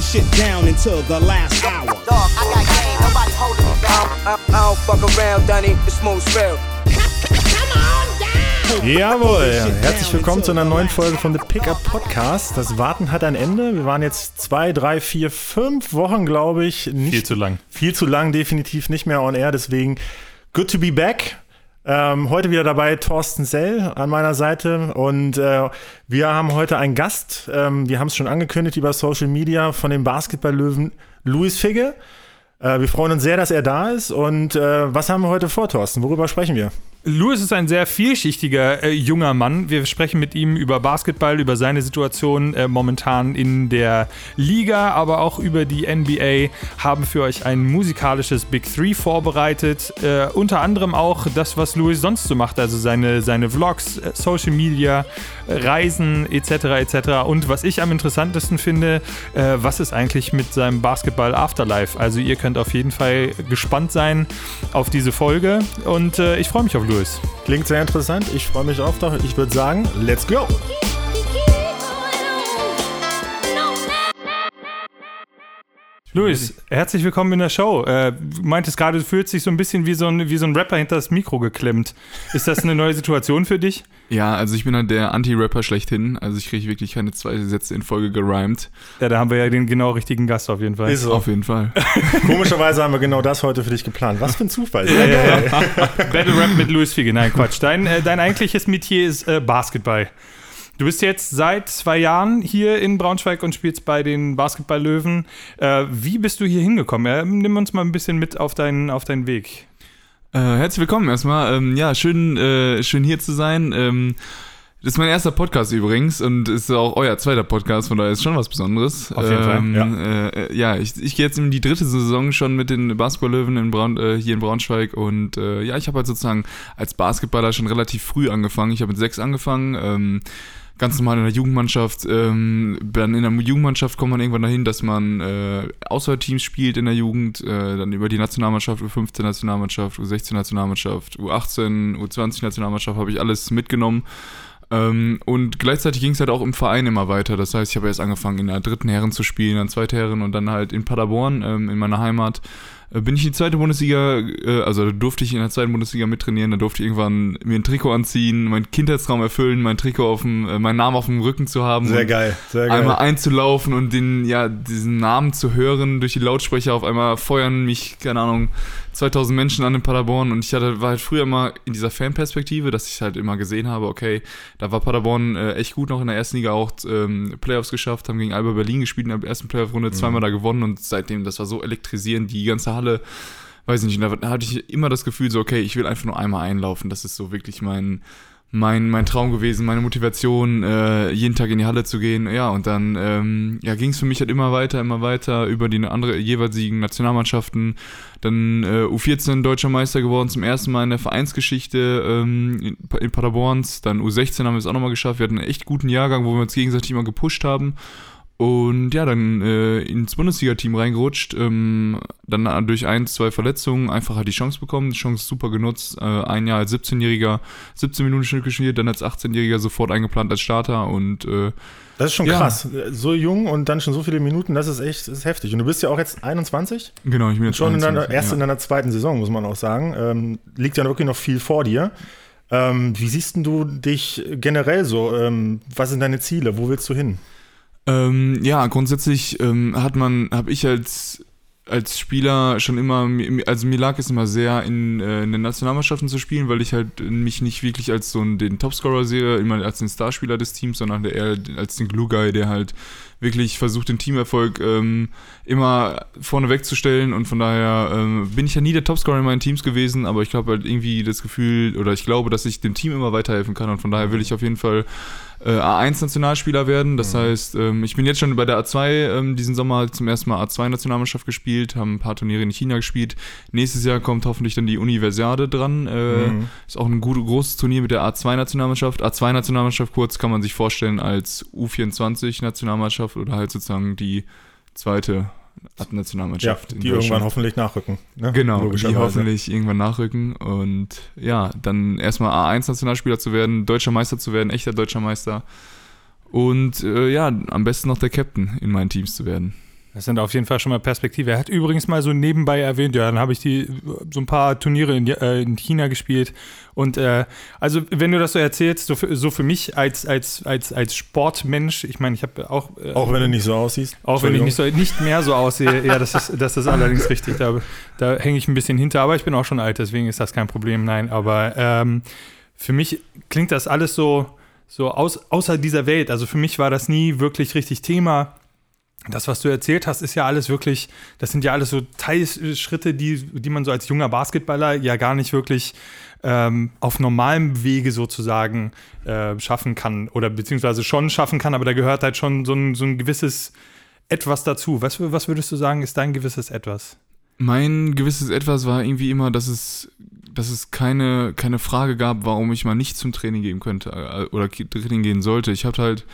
holding shit down until the last hour. Dog, I got game, nobody holding me back. I, I, I don't fuck around, Dunny, the smooth real. Jawohl, herzlich willkommen zu einer neuen Folge von The Pickup Podcast. Das Warten hat ein Ende. Wir waren jetzt zwei, drei, vier, fünf Wochen, glaube ich. Nicht, Viel zu lang. Viel zu lang, definitiv nicht mehr on air. Deswegen good to be back. Ähm, heute wieder dabei Thorsten Sell an meiner Seite und äh, wir haben heute einen Gast. Ähm, wir haben es schon angekündigt über Social Media von dem Basketballlöwen Luis Figge. Äh, wir freuen uns sehr, dass er da ist. Und äh, was haben wir heute vor, Thorsten? Worüber sprechen wir? Louis ist ein sehr vielschichtiger äh, junger Mann. Wir sprechen mit ihm über Basketball, über seine Situation äh, momentan in der Liga, aber auch über die NBA. Haben für euch ein musikalisches Big Three vorbereitet. Äh, unter anderem auch das, was Louis sonst so macht, also seine, seine Vlogs, äh, Social Media, äh, Reisen etc. etc. Und was ich am interessantesten finde, äh, was ist eigentlich mit seinem Basketball Afterlife? Also ihr könnt auf jeden Fall gespannt sein auf diese Folge und ich freue mich auf Louis. Louis. Klingt sehr interessant. Ich freue mich auf. Ich würde sagen, let's go! Luis, herzlich willkommen in der Show. Äh, du meintest gerade, du fühlst dich so ein bisschen wie so ein, wie so ein Rapper hinter das Mikro geklemmt. Ist das eine neue Situation für dich? Ja, also ich bin halt der Anti-Rapper schlechthin. Also ich kriege wirklich keine zwei Sätze in Folge gerimt. Ja, da haben wir ja den genau richtigen Gast auf jeden Fall. Ist so. Auf jeden Fall. Komischerweise haben wir genau das heute für dich geplant. Was für ein Zufall. ja, ja, ja. Battle Rap mit Luis Fiege. Nein, Quatsch. Dein, äh, dein eigentliches Metier ist äh, Basketball. Du bist jetzt seit zwei Jahren hier in Braunschweig und spielst bei den Basketball-Löwen. Äh, wie bist du hier hingekommen? Äh, nimm uns mal ein bisschen mit auf deinen, auf deinen Weg. Äh, herzlich willkommen erstmal. Ähm, ja, schön, äh, schön hier zu sein. Ähm, das ist mein erster Podcast übrigens und ist auch euer zweiter Podcast, von daher ist schon was Besonderes. Auf jeden ähm, Fall, ja. Äh, ja, ich, ich gehe jetzt in die dritte Saison schon mit den Basketball-Löwen in Braun, äh, hier in Braunschweig und äh, ja, ich habe halt sozusagen als Basketballer schon relativ früh angefangen. Ich habe mit sechs angefangen. Ähm, ganz normal in der Jugendmannschaft. Ähm, dann in der Jugendmannschaft kommt man irgendwann dahin, dass man äh, Auswahlteams spielt in der Jugend, äh, dann über die Nationalmannschaft, U15 Nationalmannschaft, U16 Nationalmannschaft, U18, U20 Nationalmannschaft habe ich alles mitgenommen. Ähm, und gleichzeitig ging es halt auch im Verein immer weiter. Das heißt, ich habe erst angefangen in der dritten Herren zu spielen, dann zweite Herren und dann halt in Paderborn, ähm, in meiner Heimat bin ich in die zweite Bundesliga, äh, also da durfte ich in der zweiten Bundesliga mittrainieren, da durfte ich irgendwann mir ein Trikot anziehen, meinen Kindheitstraum erfüllen, mein Trikot auf dem, äh, meinen Namen auf dem Rücken zu haben. Sehr geil, sehr geil. Einmal einzulaufen und den, ja, diesen Namen zu hören durch die Lautsprecher auf einmal feuern mich, keine Ahnung, 2000 Menschen an in Paderborn und ich hatte, war halt früher immer in dieser Fanperspektive, dass ich halt immer gesehen habe, okay, da war Paderborn äh, echt gut noch in der ersten Liga auch ähm, Playoffs geschafft, haben gegen Alba Berlin gespielt in der ersten Playoff-Runde, mhm. zweimal da gewonnen und seitdem, das war so elektrisierend, die ganze Halle, weiß ich nicht, da hatte ich immer das Gefühl so, okay, ich will einfach nur einmal einlaufen, das ist so wirklich mein, mein, mein Traum gewesen, meine Motivation, äh, jeden Tag in die Halle zu gehen. Ja, und dann ähm, ja, ging es für mich halt immer weiter, immer weiter über die andere jeweiligen Nationalmannschaften. Dann äh, U14 deutscher Meister geworden, zum ersten Mal in der Vereinsgeschichte ähm, in, in Paderborns. Dann U16 haben wir es auch nochmal geschafft. Wir hatten einen echt guten Jahrgang, wo wir uns gegenseitig immer gepusht haben. Und ja, dann äh, ins Bundesliga-Team reingerutscht, ähm, dann durch ein, zwei Verletzungen einfach halt die Chance bekommen, die Chance super genutzt, äh, ein Jahr als 17-Jähriger, 17 Minuten Schnitt gespielt, dann als 18-Jähriger sofort eingeplant als Starter und äh, Das ist schon ja. krass, so jung und dann schon so viele Minuten, das ist echt das ist heftig. Und du bist ja auch jetzt 21? Genau, ich bin jetzt schon 21, in deiner, erst ja. in deiner zweiten Saison, muss man auch sagen. Ähm, liegt ja wirklich noch viel vor dir. Ähm, wie siehst du dich generell so? Ähm, was sind deine Ziele? Wo willst du hin? Ähm, ja, grundsätzlich ähm, hat man, habe ich als als Spieler schon immer, also mir lag es immer sehr in, äh, in den Nationalmannschaften zu spielen, weil ich halt mich nicht wirklich als so den Topscorer sehe, immer als den Starspieler des Teams, sondern eher als den Glue Guy, der halt wirklich versucht, den Teamerfolg ähm, immer vorne wegzustellen. Und von daher ähm, bin ich ja nie der Topscorer in meinen Teams gewesen, aber ich habe halt irgendwie das Gefühl oder ich glaube, dass ich dem Team immer weiterhelfen kann. Und von daher will ich auf jeden Fall äh, A1-Nationalspieler werden. Das mhm. heißt, ähm, ich bin jetzt schon bei der A2 ähm, diesen Sommer zum ersten Mal A2-Nationalmannschaft gespielt, haben ein paar Turniere in China gespielt. Nächstes Jahr kommt hoffentlich dann die Universiade dran. Äh, mhm. Ist auch ein gut, großes Turnier mit der A2-Nationalmannschaft. A2-Nationalmannschaft kurz kann man sich vorstellen als U24-Nationalmannschaft oder halt sozusagen die zweite Nationalmannschaft. Ja, die irgendwann hoffentlich nachrücken. Ne? Genau, die hoffentlich irgendwann nachrücken und ja, dann erstmal A1-Nationalspieler zu werden, deutscher Meister zu werden, echter deutscher Meister und äh, ja, am besten noch der Captain in meinen Teams zu werden. Das sind auf jeden Fall schon mal Perspektive. Er hat übrigens mal so nebenbei erwähnt, ja, dann habe ich die so ein paar Turniere in, äh, in China gespielt. Und äh, also, wenn du das so erzählst, so für, so für mich als, als, als, als Sportmensch, ich meine, ich habe auch. Äh, Auch wenn du nicht so aussiehst. auch wenn ich nicht, so, nicht mehr so aussehe, ja, das ist, das ist allerdings richtig. Da, da hänge ich ein bisschen hinter, aber ich bin auch schon alt, deswegen ist das kein Problem, nein. Aber ähm, für mich klingt das alles so, so aus, außer dieser Welt. Also für mich war das nie wirklich richtig Thema. Das, was du erzählt hast, ist ja alles wirklich, das sind ja alles so Teilschritte, die, die man so als junger Basketballer ja gar nicht wirklich ähm, auf normalem Wege sozusagen äh, schaffen kann oder beziehungsweise schon schaffen kann, aber da gehört halt schon so ein, so ein gewisses Etwas dazu. Was, was würdest du sagen, ist dein gewisses Etwas? Mein gewisses Etwas war irgendwie immer, dass es, dass es keine, keine Frage gab, warum ich mal nicht zum Training gehen könnte äh, oder Training gehen sollte. Ich habe halt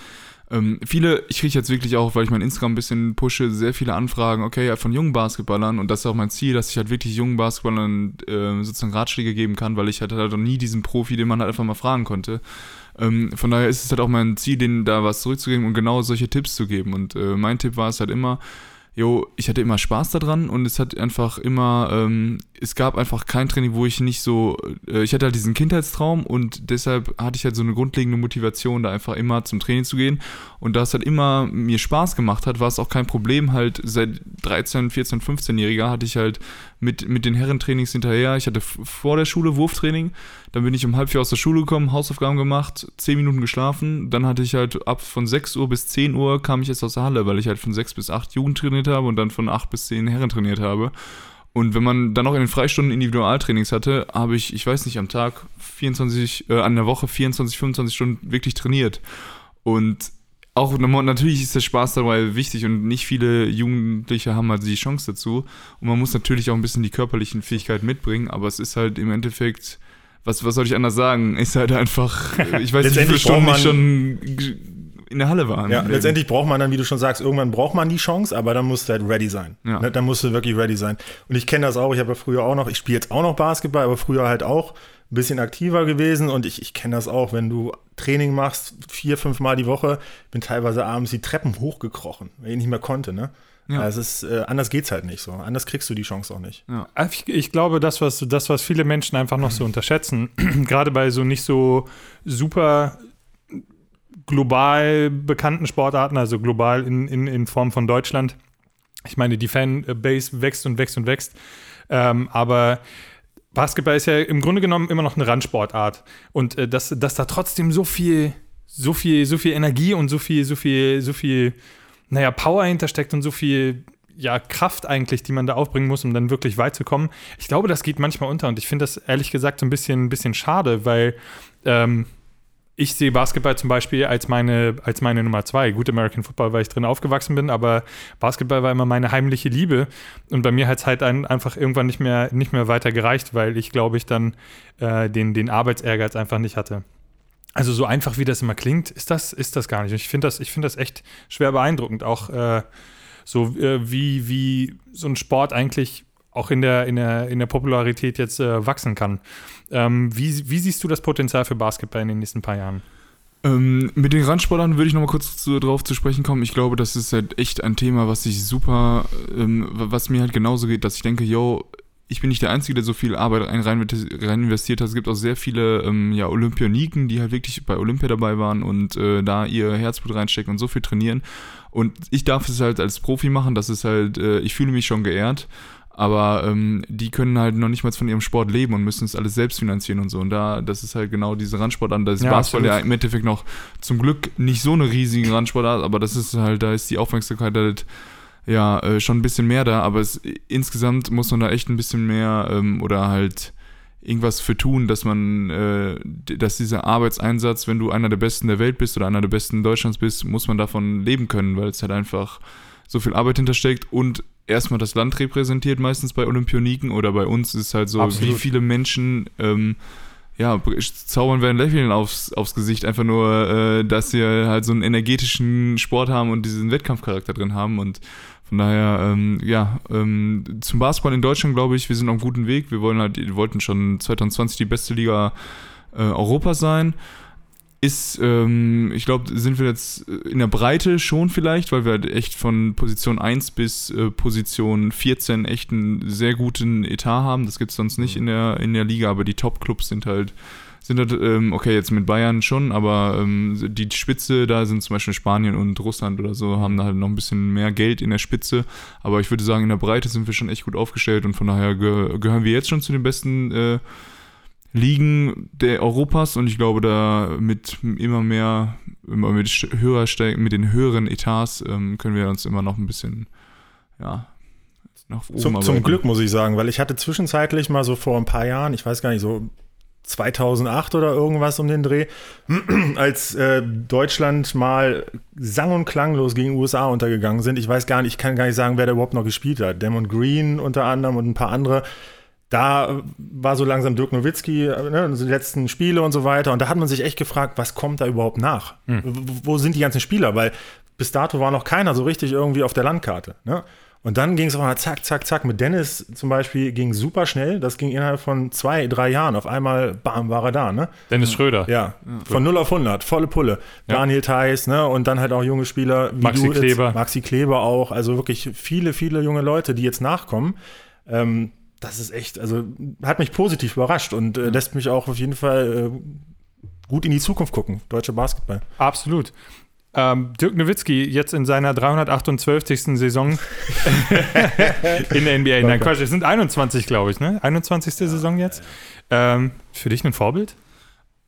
ähm, viele, ich kriege jetzt wirklich auch, weil ich mein Instagram ein bisschen pushe, sehr viele Anfragen, okay, von jungen Basketballern und das ist auch mein Ziel, dass ich halt wirklich jungen Basketballern äh, sozusagen Ratschläge geben kann, weil ich hatte halt noch nie diesen Profi, den man halt einfach mal fragen konnte. Ähm, von daher ist es halt auch mein Ziel, denen da was zurückzugeben und genau solche Tipps zu geben. Und äh, mein Tipp war es halt immer, jo, ich hatte immer Spaß daran und es hat einfach immer, ähm, es gab einfach kein Training, wo ich nicht so, äh, ich hatte halt diesen Kindheitstraum und deshalb hatte ich halt so eine grundlegende Motivation, da einfach immer zum Training zu gehen. Und da es halt immer mir Spaß gemacht hat, war es auch kein Problem, halt seit 13, 14, 15-Jähriger hatte ich halt mit, mit den Herrentrainings hinterher. Ich hatte vor der Schule Wurftraining, dann bin ich um halb vier aus der Schule gekommen, Hausaufgaben gemacht, 10 Minuten geschlafen, dann hatte ich halt ab von 6 Uhr bis 10 Uhr kam ich jetzt aus der Halle, weil ich halt von 6 bis 8 Jugend trainiert habe und dann von 8 bis 10 Herren trainiert habe. Und wenn man dann noch in den Freistunden Individualtrainings hatte, habe ich, ich weiß nicht, am Tag 24, äh, an der Woche 24, 25 Stunden wirklich trainiert. Und auch natürlich ist der Spaß dabei wichtig und nicht viele Jugendliche haben halt die Chance dazu. Und man muss natürlich auch ein bisschen die körperlichen Fähigkeiten mitbringen, aber es ist halt im Endeffekt, was, was soll ich anders sagen? Ist halt einfach, ich weiß nicht, wie viele Stunden ich schon in der Halle war. Ja, letztendlich braucht man dann, wie du schon sagst, irgendwann braucht man die Chance, aber dann musst du halt ready sein. Ja. Ne, Dann musst du wirklich ready sein. Und ich kenne das auch, ich habe ja früher auch noch, ich spiele jetzt auch noch Basketball, aber früher halt auch ein bisschen aktiver gewesen und ich, ich kenne das auch, wenn du Training machst, vier, fünf Mal die Woche, bin teilweise abends die Treppen hochgekrochen, weil ich nicht mehr konnte, ne? Ja. Also es ist, äh, anders geht's halt nicht so. Anders kriegst du die Chance auch nicht. Ich, ich glaube, das was, das, was viele Menschen einfach noch so unterschätzen, gerade bei so nicht so super global bekannten Sportarten, also global in, in, in Form von Deutschland. Ich meine, die Fanbase wächst und wächst und wächst. Ähm, aber Basketball ist ja im Grunde genommen immer noch eine Randsportart. Und äh, dass, dass da trotzdem so viel, so viel, so viel Energie und so viel, so viel, so viel, naja, Power hintersteckt und so viel ja, Kraft eigentlich, die man da aufbringen muss, um dann wirklich weit zu kommen. Ich glaube, das geht manchmal unter und ich finde das ehrlich gesagt so ein bisschen, ein bisschen schade, weil ähm, ich sehe Basketball zum Beispiel als meine, als meine Nummer zwei. Gut, American Football, weil ich drin aufgewachsen bin, aber Basketball war immer meine heimliche Liebe. Und bei mir hat es halt ein, einfach irgendwann nicht mehr, nicht mehr weiter gereicht, weil ich, glaube ich, dann äh, den, den Arbeitsehrgeiz einfach nicht hatte. Also so einfach, wie das immer klingt, ist das, ist das gar nicht. Und ich finde das, ich finde das echt schwer beeindruckend. Auch äh, so äh, wie, wie so ein Sport eigentlich auch in der, in der, in der Popularität jetzt äh, wachsen kann. Ähm, wie, wie siehst du das Potenzial für Basketball in den nächsten paar Jahren? Ähm, mit den Randsportlern würde ich nochmal kurz zu, drauf zu sprechen kommen. Ich glaube, das ist halt echt ein Thema, was sich super, ähm, was mir halt genauso geht, dass ich denke, yo, ich bin nicht der Einzige, der so viel Arbeit rein, rein, rein investiert hat. Es gibt auch sehr viele ähm, ja, Olympioniken, die halt wirklich bei Olympia dabei waren und äh, da ihr Herzblut reinstecken und so viel trainieren. Und ich darf es halt als Profi machen, das ist halt, äh, ich fühle mich schon geehrt. Aber ähm, die können halt noch nicht mal von ihrem Sport leben und müssen es alles selbst finanzieren und so. Und da, das ist halt genau diese Randsportart. Da ist Ja, Basketball ja im Endeffekt noch zum Glück nicht so eine riesige Randsportart, aber das ist halt, da ist die Aufmerksamkeit halt ja äh, schon ein bisschen mehr da. Aber es, insgesamt muss man da echt ein bisschen mehr ähm, oder halt irgendwas für tun, dass man, äh, dass dieser Arbeitseinsatz, wenn du einer der Besten der Welt bist oder einer der Besten Deutschlands bist, muss man davon leben können, weil es halt einfach so viel Arbeit hintersteckt und erstmal das Land repräsentiert, meistens bei Olympioniken oder bei uns ist es halt so, Absolut. wie viele Menschen ähm, ja, zaubern wir ein Lächeln aufs, aufs Gesicht, einfach nur, äh, dass sie halt so einen energetischen Sport haben und diesen Wettkampfcharakter drin haben und von daher, ähm, ja, ähm, zum Basketball in Deutschland glaube ich, wir sind auf einem guten Weg. Wir wollen halt, wir wollten schon 2020 die beste Liga äh, Europas sein. Ist, ähm, ich glaube, sind wir jetzt in der Breite schon vielleicht, weil wir halt echt von Position 1 bis äh, Position 14 echt einen sehr guten Etat haben. Das gibt es sonst nicht in der, in der Liga, aber die Top-Clubs sind halt, sind halt, ähm, okay, jetzt mit Bayern schon, aber ähm, die Spitze, da sind zum Beispiel Spanien und Russland oder so, haben da halt noch ein bisschen mehr Geld in der Spitze. Aber ich würde sagen, in der Breite sind wir schon echt gut aufgestellt und von daher ge gehören wir jetzt schon zu den besten äh, Ligen der Europas und ich glaube, da mit immer mehr, immer mit höher mit den höheren Etats ähm, können wir uns immer noch ein bisschen, ja, nach oben Zum, zum. Glück muss ich sagen, weil ich hatte zwischenzeitlich mal so vor ein paar Jahren, ich weiß gar nicht, so 2008 oder irgendwas um den Dreh, als äh, Deutschland mal sang- und klanglos gegen USA untergegangen sind. Ich weiß gar nicht, ich kann gar nicht sagen, wer da überhaupt noch gespielt hat. Damon Green unter anderem und ein paar andere. Da war so langsam Dirk Nowitzki, äh, ne, die letzten Spiele und so weiter. Und da hat man sich echt gefragt, was kommt da überhaupt nach? W- Wo sind die ganzen Spieler? Weil bis dato war noch keiner so richtig irgendwie auf der Landkarte. Ne? Und dann ging es auch mal zack, zack, zack. Mit Dennis zum Beispiel ging super schnell. Das ging innerhalb von zwei, drei Jahren. Auf einmal, bam, war er da. Ne? Dennis Schröder. Ja, von 0 auf 100, volle Pulle. Ja. Daniel Theiss, ne? Und dann halt auch junge Spieler wie Maxi du jetzt, Kleber. Maxi Kleber auch. Also wirklich viele, viele junge Leute, die jetzt nachkommen. Ähm, das ist echt, also hat mich positiv überrascht und äh, lässt mich auch auf jeden Fall äh, gut in die Zukunft gucken. Deutsche Basketball. Absolut. Ähm, Dirk Nowitzki jetzt in seiner 328. Saison in der NBA. Nein, Quatsch, es sind 21, glaube ich, ne? 21. Saison jetzt. Ähm, für dich ein Vorbild?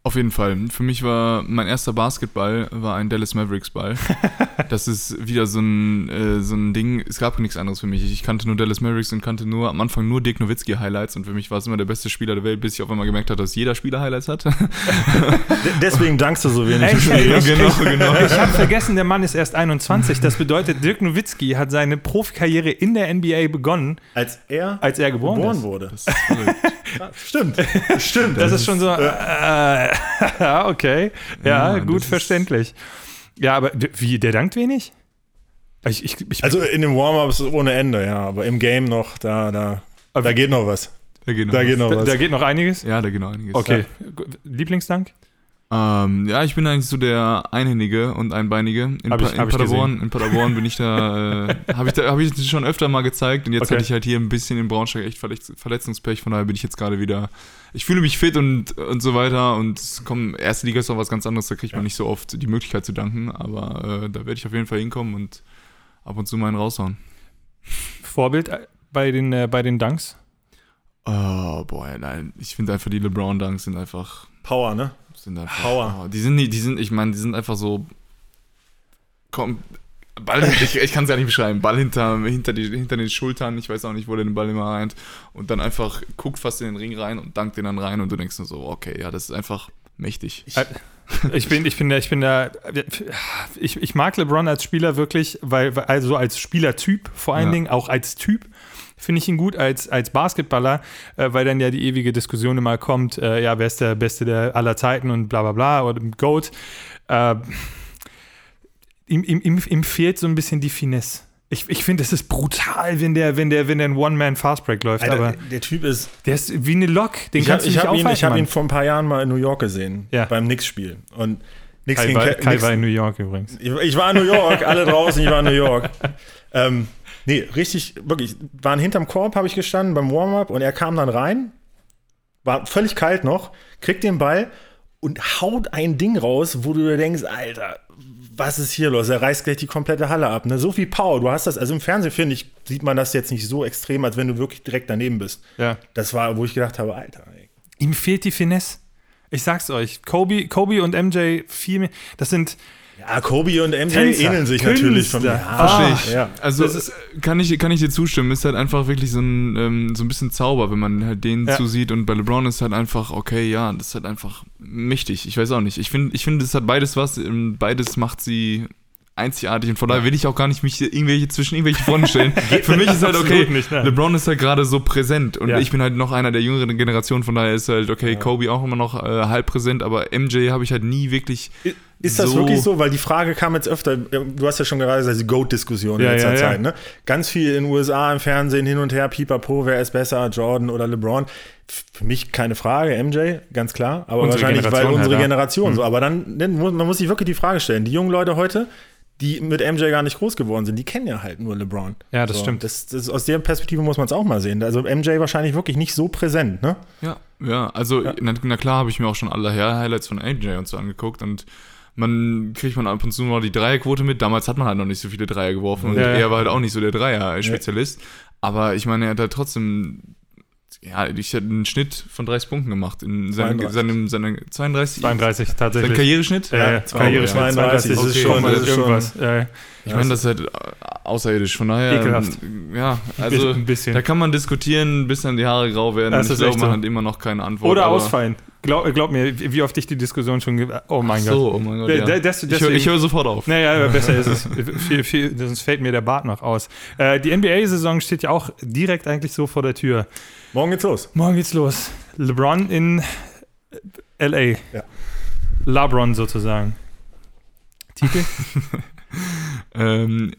Auf jeden Fall. Für mich war mein erster Basketball war ein Dallas Mavericks Ball. das ist wieder so ein, äh, so ein Ding. Es gab nichts anderes für mich. Ich kannte nur Dallas Mavericks und kannte nur am Anfang nur Dirk Nowitzki Highlights und für mich war es immer der beste Spieler der Welt, bis ich auf einmal gemerkt habe, dass jeder Spieler Highlights hat. De deswegen dankst du so wenig. Echt? im Spiel. Ich- genau, genau. Ich habe vergessen, der Mann ist erst 21. Das bedeutet, Dirk Nowitzki hat seine Profikarriere in der NBA begonnen, Als er als er geboren, ist. wurde. Stimmt. Stimmt. Das ist schon so, äh, okay. Ja, Ja, gut verständlich. Ja, aber wie, der dankt wenig? Ich, ich, ich, Also in den Warm-Ups ohne Ende, ja. Aber im Game noch, da, da, Aber- da geht noch was. Da geht noch Da was. geht noch da, was. da geht noch einiges? Ja, da geht noch einiges. Okay. Lieblingsdank? Ähm, ja, ich bin eigentlich so der Einhändige und Einbeinige. In, Hab ich- in hab ich Paderborn, in Paderborn bin ich da, äh, habe ich, da, hab ich das schon öfter mal gezeigt und jetzt Okay. hatte ich halt hier ein bisschen in Braunschweig echt Verletz Verletzungspech, von daher bin ich jetzt gerade wieder, ich fühle mich fit und, und so weiter und es kommen, erste Liga ist auch was ganz anderes, da kriegt man nicht so oft die Möglichkeit zu danken, aber äh, da werde ich auf jeden Fall hinkommen und ab und zu mal einen raushauen. Vorbild äh, bei den, äh, bei den Danks? Oh, boah, nein, ich finde einfach die LeBron-Dunks sind einfach Power, ne? Sind einfach, Power. Oh, die sind nicht, die sind, ich meine, die sind einfach so. Komm, Ball, ich, ich kann es ja nicht beschreiben. Ball hinter, hinter, die, hinter den Schultern, ich weiß auch nicht, wo der den Ball immer reint. Und dann einfach guckt fast in den Ring rein und dankt den dann rein und du denkst nur so, okay, ja, das ist einfach mächtig. Äh, Ich bin, ich bin da, ich bin da, ich, ich mag LeBron als Spieler wirklich, weil, also als Spielertyp vor allen Ja. Dingen, auch als Typ finde ich ihn gut als, als Basketballer, äh, weil dann ja die ewige Diskussion immer kommt, äh, ja, wer ist der Beste der aller Zeiten und bla bla bla oder GOAT. Äh, ihm, ihm, ihm fehlt so ein bisschen die Finesse. Ich, ich finde, es ist brutal, wenn der, wenn der, wenn der ein One-Man-Fastbreak läuft, Alter, aber der Typ ist. der ist wie eine Lok, den Ich habe kannst du ich nicht hab ihn, aufhalten. ich hab ihn vor ein paar Jahren mal in New York gesehen. Ja. Beim Knicks-Spiel. Und Knicks Kai, gegen war, Kai Knicks- war in New York übrigens. Ich, ich war in New York, alle draußen, ich war in New York. Ähm, nee, richtig, wirklich, waren hinterm Korb, habe ich gestanden beim Warm-up und er kam dann rein, war völlig kalt noch, kriegt den Ball und haut ein Ding raus, wo du dir denkst, Alter, was ist hier los? Er reißt gleich die komplette Halle ab. Ne? So viel Power. Du hast das, also im Fernsehen, finde ich, sieht man das jetzt nicht so extrem, als wenn du wirklich direkt daneben bist. Ja. Das war, wo ich gedacht habe, Alter, ey. Ihm fehlt die Finesse. Ich sag's euch. Kobe, Kobe und MJ viel mehr. Das sind. Ja, Kobe und MJ Tänzer, ähneln sich Künstler. natürlich. Von, ja, Verstehe ich. Ja. Also Das ist- kann, ich, kann ich dir zustimmen. Ist halt einfach wirklich so ein, ähm, so ein bisschen Zauber, wenn man halt den Ja. zusieht. Und bei LeBron ist halt einfach, okay, ja, das ist halt einfach mächtig. Ich weiß auch nicht. Ich finde, ich finde, das hat beides was. ähm, Beides macht sie einzigartig. Und von daher will ich auch gar nicht mich irgendwelche zwischen irgendwelche Fronten stellen. Für mich ist halt okay, nicht, nein. LeBron ist halt gerade so präsent. Und Ja. ich bin halt noch einer der jüngeren Generationen. Von daher ist halt, okay, Kobe auch immer noch äh, halb präsent. Aber MJ habe ich halt nie wirklich Ist das so- wirklich so? Weil die Frage kam jetzt öfter, du hast ja schon gerade gesagt, die GOAT-Diskussion Ja, in letzter ja, ja. Zeit, ne? Ganz viel in den USA im Fernsehen hin und her, pipapo, wer ist besser, Jordan oder LeBron? Für mich keine Frage, MJ, ganz klar, aber Unsere wahrscheinlich, weil Generation unsere halt, ja. Generation so. Aber dann, dann muss, man muss sich wirklich die Frage stellen, die jungen Leute heute, die mit MJ gar nicht groß geworden sind, die kennen ja halt nur LeBron. Ja, das so, stimmt. Das, das, aus der Perspektive muss man es auch mal sehen. Also MJ wahrscheinlich wirklich nicht so präsent, ne? Ja, ja, also Na, na klar habe ich mir auch schon alle Highlights von AJ und so angeguckt und man kriegt man ab und zu noch die Dreierquote mit. Damals hat man halt noch nicht so viele Dreier geworfen und Ja, ja. er war halt auch nicht so der Dreier-Spezialist. Aber ich meine, er hat halt trotzdem, ja, ich hatte einen Schnitt von 30 Punkten gemacht in seinem, 32. seinem, seinem 32, 32 sein tatsächlich. Karriereschnitt. Ja, ja, Karriereschnitt 32, 32, das ist ist schon, das ist schon- irgendwas. Ja, Ich meine, das ist halt außerirdisch, von daher. Ekelhaft. Ja, also da kann man diskutieren, bis dann die Haare grau werden. Das ich ist glaube, man hat immer noch keine Antwort. Oder ausfallen. Glaub, glaub mir, wie oft ich die Diskussion schon. Oh mein Gott. So, oh mein Gott. Ja. der- des- ich höre deswegen- ich hör sofort auf. Naja, besser ist es. Viel, viel, sonst fällt mir der Bart noch aus. Äh, die NBA-Saison steht ja auch direkt eigentlich so vor der Tür. Morgen geht's los. Morgen geht's los. LeBron in LA. Ja. LeBron sozusagen. Titel? Ähm,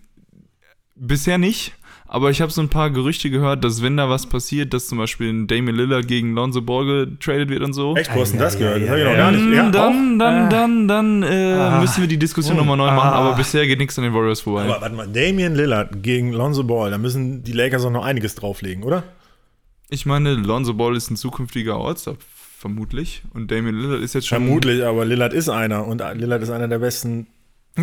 bisher nicht. Aber ich habe so ein paar Gerüchte gehört, dass wenn da was passiert, dass zum Beispiel ein Damien Lillard gegen Lonzo Ball getradet wird und so. Echt, wo hast du denn das gehört? Das ja, hab ich noch gar nicht. Ja, dann, dann, dann, Ah. dann, dann äh, Ah. müssen wir die Diskussion Hm. nochmal neu machen. Ah. Aber bisher geht nichts an den Warriors vorbei. Aber warte mal, Damian Lillard gegen Lonzo Ball, da müssen die Lakers auch noch einiges drauflegen, oder? ich meine, Lonzo Ball ist ein zukünftiger All-Star, vermutlich. Und Damien Lillard ist jetzt schon. Vermutlich, aber Lillard ist einer und Lillard ist einer der besten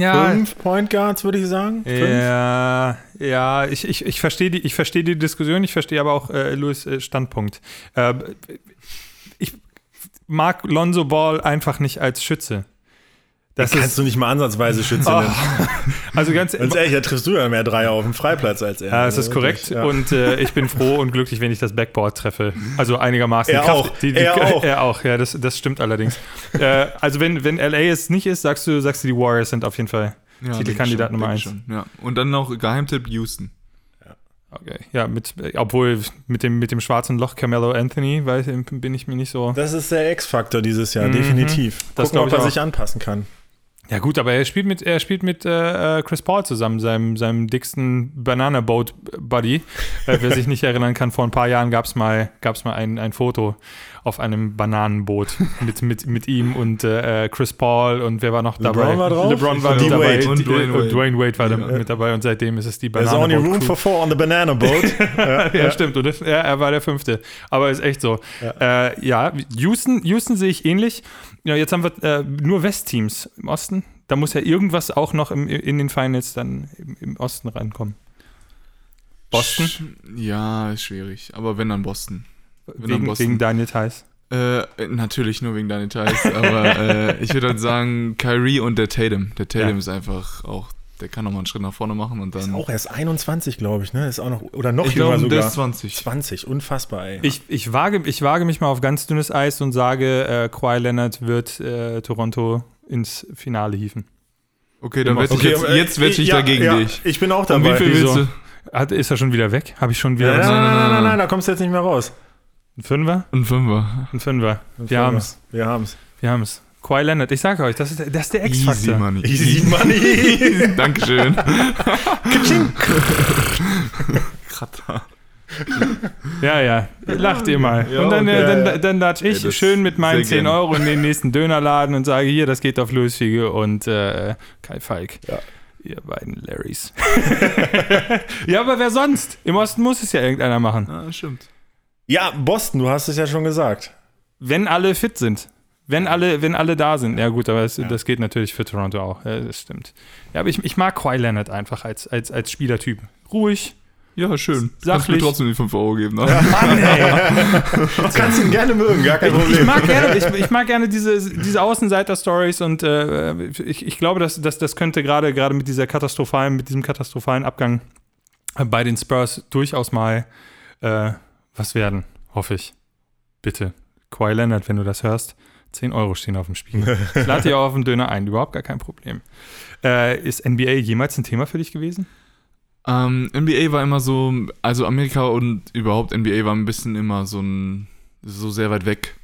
Ja. fünf Point Guards, würde ich sagen. Fünf? Ja, ja, ich, ich, ich verstehe die, ich versteh die Diskussion, ich verstehe aber auch äh, Louis äh, Standpunkt. Äh, ich mag Lonzo Ball einfach nicht als Schütze. Das Kannst ist, du nicht mal ansatzweise schützen. Oh, nennen. also ganz, Ganz ehrlich, da triffst du ja mehr Dreier auf dem Freiplatz als er. ja, es ist Also korrekt ja. und äh, ich bin froh und glücklich, wenn ich das Backboard treffe. Also einigermaßen. Er auch. Er auch. Er auch, ja, das, das stimmt allerdings. äh, also wenn, wenn LA es nicht ist, sagst du, sagst du, die Warriors sind auf jeden Fall Ja, Titelkandidat Nummer eins. schon, Ja. Und dann noch Geheimtipp Houston. Okay. Ja, mit, obwohl mit dem, mit dem schwarzen Loch Carmelo Anthony, weil, bin ich mir nicht so. Das ist der X-Faktor dieses Jahr, Mhm. definitiv. Das Gucken, ob ich er auch. sich anpassen kann. Ja, gut, aber er spielt mit, er spielt mit äh, äh, Chris Paul zusammen, seinem, seinem dicksten Banana Boat Buddy. äh, wer sich nicht erinnern kann, vor ein paar Jahren gab es mal, gab's mal ein, ein Foto auf einem Bananenboot mit, mit, mit ihm und äh, Chris Paul und wer war noch LeBron dabei? war drauf? LeBron war Und mit dabei D-Wade. Und Dwayne und Wade. Dwayne Wade war Ja. mit dabei und seitdem ist es die There's Banana only room for four on the banana boat. ja, ja, stimmt. Und ja, er war der Fünfte. Aber ist echt so. Ja, äh, ja Houston, Houston sehe ich ähnlich. Ja, jetzt haben wir äh, nur Westteams im Osten. Da muss ja irgendwas auch noch im, in den Finals dann im, im Osten reinkommen. Boston? Sch- Ja, ist schwierig. Aber wenn dann Boston. Wegen, wegen Daniel Theiss. Äh, natürlich nur wegen deinen Details, aber äh, ich würde halt sagen, Kyrie und der Tatum. Der Tatum Ja. ist einfach auch, der kann nochmal einen Schritt nach vorne machen und Ist dann. auch erst 21, glaube ich, ne? Ist auch noch, oder noch ich jünger glaube, der sogar. ist 20. 20, unfassbar, ey. Ich, ich, wage, ich wage mich mal auf ganz dünnes Eis und sage, äh, Kawhi Leonard wird äh, Toronto ins Finale hieven. Okay, dann wette ich jetzt, äh, jetzt wette ich ja, dagegen ja, dich. Ich bin auch Und wie dabei. viel willst du? Hat, ist er schon wieder weg? Habe ich schon wieder Nein, was? nein, nein, nein, nein, nein, da kommst du jetzt nicht mehr raus. Ein Fünfer? Ein Fünfer. Ein Fünfer. Wir haben es. Wir haben's. Wir haben es. Kawhi Leonard, ich sage euch, das ist, das ist der Easy X-Faktor. Money. Easy Money. Dankeschön. Kratter. Ja, ja, lacht ihr mal. Ja, und dann, okay. dann, dann latsch ich Ey, schön mit meinen sehr 10 gerne. Euro in den nächsten Dönerladen und sage, hier, das geht auf Louis Fiege und äh, Kai Falk. Ja. Ihr beiden Larrys. ja, aber wer sonst? Im Osten muss es ja irgendeiner machen. Ah, stimmt. Ja, Boston, du hast es ja schon gesagt. Wenn alle fit sind. Wenn alle, wenn alle da sind. Ja, gut, aber das, das geht natürlich für Toronto auch. Ja, das stimmt. Ja, aber ich, ich mag Kawhi Leonard einfach als, als, als Spielertyp. Ruhig. Ja, schön. Kannst mir Sachlich. trotzdem die 5 Euro geben. Ne? Mann, ey. Du kannst ihn gerne mögen, gar kein Ich Problem. mag gerne, ich, ich mag gerne diese, diese Außenseiter-Stories und äh, ich, ich glaube, dass, dass das könnte gerade gerade mit dieser katastrophalen, mit diesem katastrophalen Abgang bei den Spurs durchaus mal äh, was werden, hoffe ich. Bitte. Kawhi Leonard, wenn du das hörst, 10 Euro stehen auf dem Spiel. Ich lade dir auch auf den Döner ein, überhaupt gar kein Problem. Äh, ist NBA jemals ein Thema für dich gewesen? Ähm, NBA war immer so, also Amerika und überhaupt NBA war ein bisschen immer so ein, so sehr weit weg.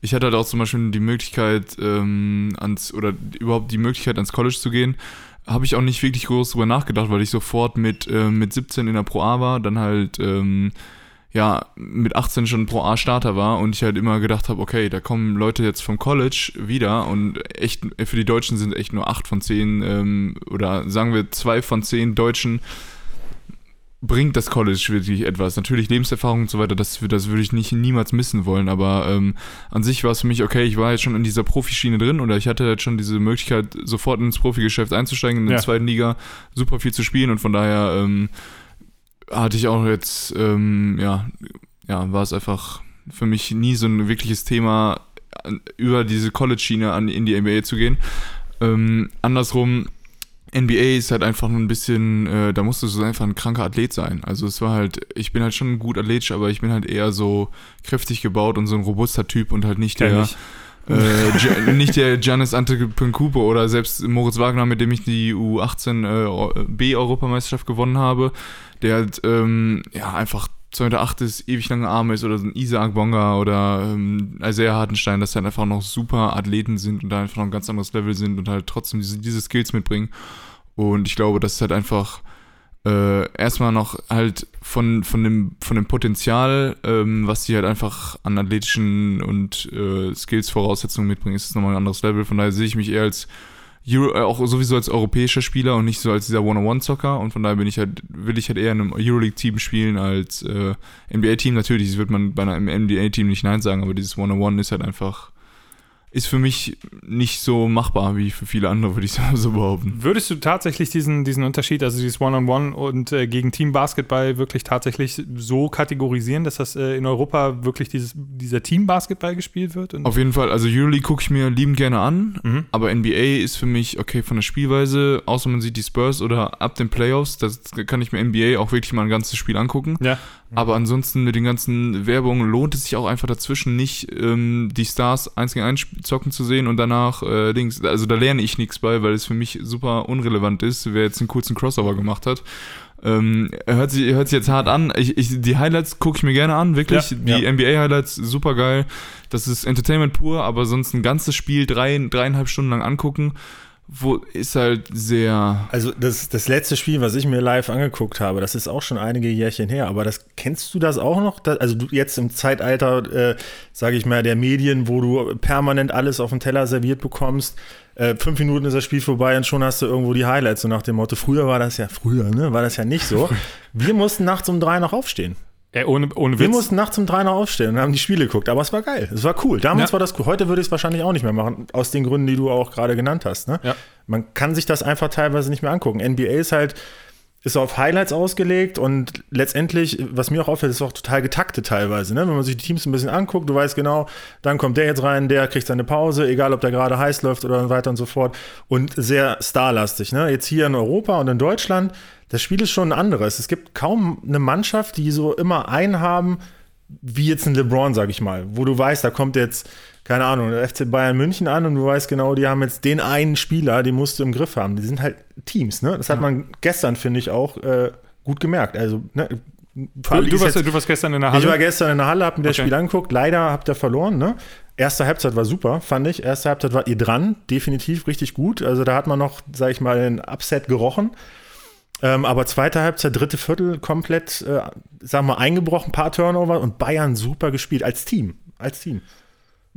ich hatte halt auch zum Beispiel die Möglichkeit, ähm, ans, oder überhaupt die Möglichkeit, ans College zu gehen. Habe ich auch nicht wirklich groß drüber nachgedacht, weil ich sofort mit, äh, mit 17 in der Pro A war, dann halt ähm, ja, mit 18 schon Pro A Starter war und ich halt immer gedacht habe, okay, da kommen Leute jetzt vom College wieder und echt, für die Deutschen sind echt nur 8 von 10 ähm, oder sagen wir 2 von 10 Deutschen bringt das College wirklich etwas. Natürlich Lebenserfahrung und so weiter, das, das würde ich nicht niemals missen wollen, aber ähm, an sich war es für mich, okay, ich war jetzt schon in dieser Profischiene drin oder ich hatte jetzt schon diese Möglichkeit, sofort ins Profigeschäft einzusteigen, in der Ja. zweiten Liga super viel zu spielen und von daher ähm, hatte ich auch jetzt, ähm, ja, ja, war es einfach für mich nie so ein wirkliches Thema, über diese College-Schiene an, in die NBA zu gehen. Ähm, andersrum, NBA ist halt einfach nur ein bisschen, äh, da musst du einfach ein kranker Athlet sein. Also es war halt, ich bin halt schon gut athletisch, aber ich bin halt eher so kräftig gebaut und so ein robuster Typ und halt nicht Kenn der, ich. Äh, nicht der Giannis Antetokounmpo oder selbst Moritz Wagner, mit dem ich die U18 äh, B-Europameisterschaft gewonnen habe, der halt ähm, ja einfach 208 ist, ewig lange Arme ist oder so ein Isaac Bonga oder ähm, Isaiah Hartenstein, dass halt einfach noch super Athleten sind und da einfach noch ein ganz anderes Level sind und halt trotzdem diese, diese Skills mitbringen. Und ich glaube, das ist halt einfach äh, erstmal noch halt von, von, dem, von dem Potenzial, ähm, was die halt einfach an athletischen und äh, Skills-Voraussetzungen mitbringen, ist es nochmal ein anderes Level. Von daher sehe ich mich eher als Euro, äh, auch sowieso als europäischer Spieler und nicht so als dieser One-on-One-Zocker. Und von daher bin ich halt, will ich halt eher in einem Euroleague-Team spielen als äh, NBA-Team. Natürlich wird man bei einem NBA-Team nicht Nein sagen, aber dieses One-on-One ist halt einfach, ist für mich nicht so machbar wie für viele andere, würde ich so behaupten. Würdest du tatsächlich diesen, diesen Unterschied, also dieses One-on-One und äh, gegen Team-Basketball wirklich tatsächlich so kategorisieren, dass das äh, in Europa wirklich dieses, dieser Team-Basketball gespielt wird? Auf jeden Fall, also Euroleague gucke ich mir liebend gerne an, Mhm. aber NBA ist für mich, okay, von der Spielweise, außer man sieht die Spurs oder ab den Playoffs, das kann ich mir NBA auch wirklich mal ein ganzes Spiel angucken. ja. Aber ansonsten mit den ganzen Werbungen lohnt es sich auch einfach dazwischen nicht, ähm, die Stars eins gegen eins zocken zu sehen und danach äh, Dings. Also da lerne ich nichts bei, weil es für mich super unrelevant ist, wer jetzt einen kurzen Crossover gemacht hat. Ähm, hört, sich, hört sich jetzt hart an. Ich, ich, die Highlights gucke ich mir gerne an, wirklich. Ja, die ja. NBA-Highlights, super geil. Das ist Entertainment pur, aber sonst ein ganzes Spiel drei, dreieinhalb Stunden lang angucken, wo ist halt sehr. Also das, das letzte Spiel, was ich mir live angeguckt habe, das ist auch schon einige Jährchen her, aber das kennst du das auch noch? Also du jetzt im Zeitalter, äh, sage ich mal, der Medien, wo du permanent alles auf dem Teller serviert bekommst, äh, fünf Minuten ist das Spiel vorbei und schon hast du irgendwo die Highlights, so nach dem Motto, früher war das ja, früher, ne, war das ja nicht so. Wir mussten nachts um drei noch aufstehen. Ey, ohne, ohne Wir mussten nachts um drei noch aufstehen und haben die Spiele geguckt, aber es war geil, es war cool. Damals Ja. war das cool, heute würde ich es wahrscheinlich auch nicht mehr machen, aus den Gründen, die du auch gerade genannt hast. Ne? Ja. Man kann sich das einfach teilweise nicht mehr angucken. NBA ist halt, ist auf Highlights ausgelegt und letztendlich, was mir auch auffällt, ist auch total getaktet teilweise. Ne? Wenn man sich die Teams ein bisschen anguckt, du weißt genau, dann kommt der jetzt rein, der kriegt seine Pause, egal ob der gerade heiß läuft oder so weiter und so fort. Und sehr starlastig. Ne? Jetzt hier in Europa und in Deutschland, das Spiel ist schon ein anderes. Es gibt kaum eine Mannschaft, die so immer einen haben, wie jetzt ein LeBron, sag ich mal, wo du weißt, da kommt jetzt, keine Ahnung, der FC Bayern München an und du weißt genau, die haben jetzt den einen Spieler, den musst du im Griff haben. Die sind halt Teams, ne? Das hat man gestern, finde ich, auch äh, gut gemerkt. Also, ne? Du, du, warst, jetzt- du warst gestern in der ich war Halle. gestern in der Halle, hab mir das Okay. Spiel angeguckt. Leider habt ihr verloren, ne? Erste Halbzeit war super, fand ich. Erste Halbzeit war ihr dran, definitiv richtig gut. Also da hat man noch, sag ich mal, ein Upset gerochen. Ähm, aber zweite Halbzeit, dritte Viertel komplett, äh, sagen wir, eingebrochen, paar Turnover und Bayern super gespielt als Team. Als Team.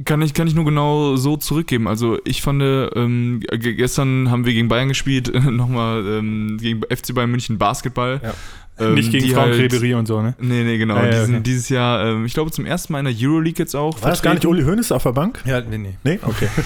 Kann ich, kann ich nur genau so zurückgeben. Also ich fand, ähm, ge- gestern haben wir gegen Bayern gespielt, nochmal ähm, gegen FC Bayern München Basketball. Ja. Ähm, Nicht gegen die Frank halt- Ribery und so, ne? Nee, nee, genau. Ja, ja, Diesen, okay. Dieses Jahr, ähm, ich glaube zum ersten Mal in der Euroleague jetzt auch. War das gar nicht vertreten. Uli Hoeneß auf der Bank? Ja, nee, nee. Nee? Okay.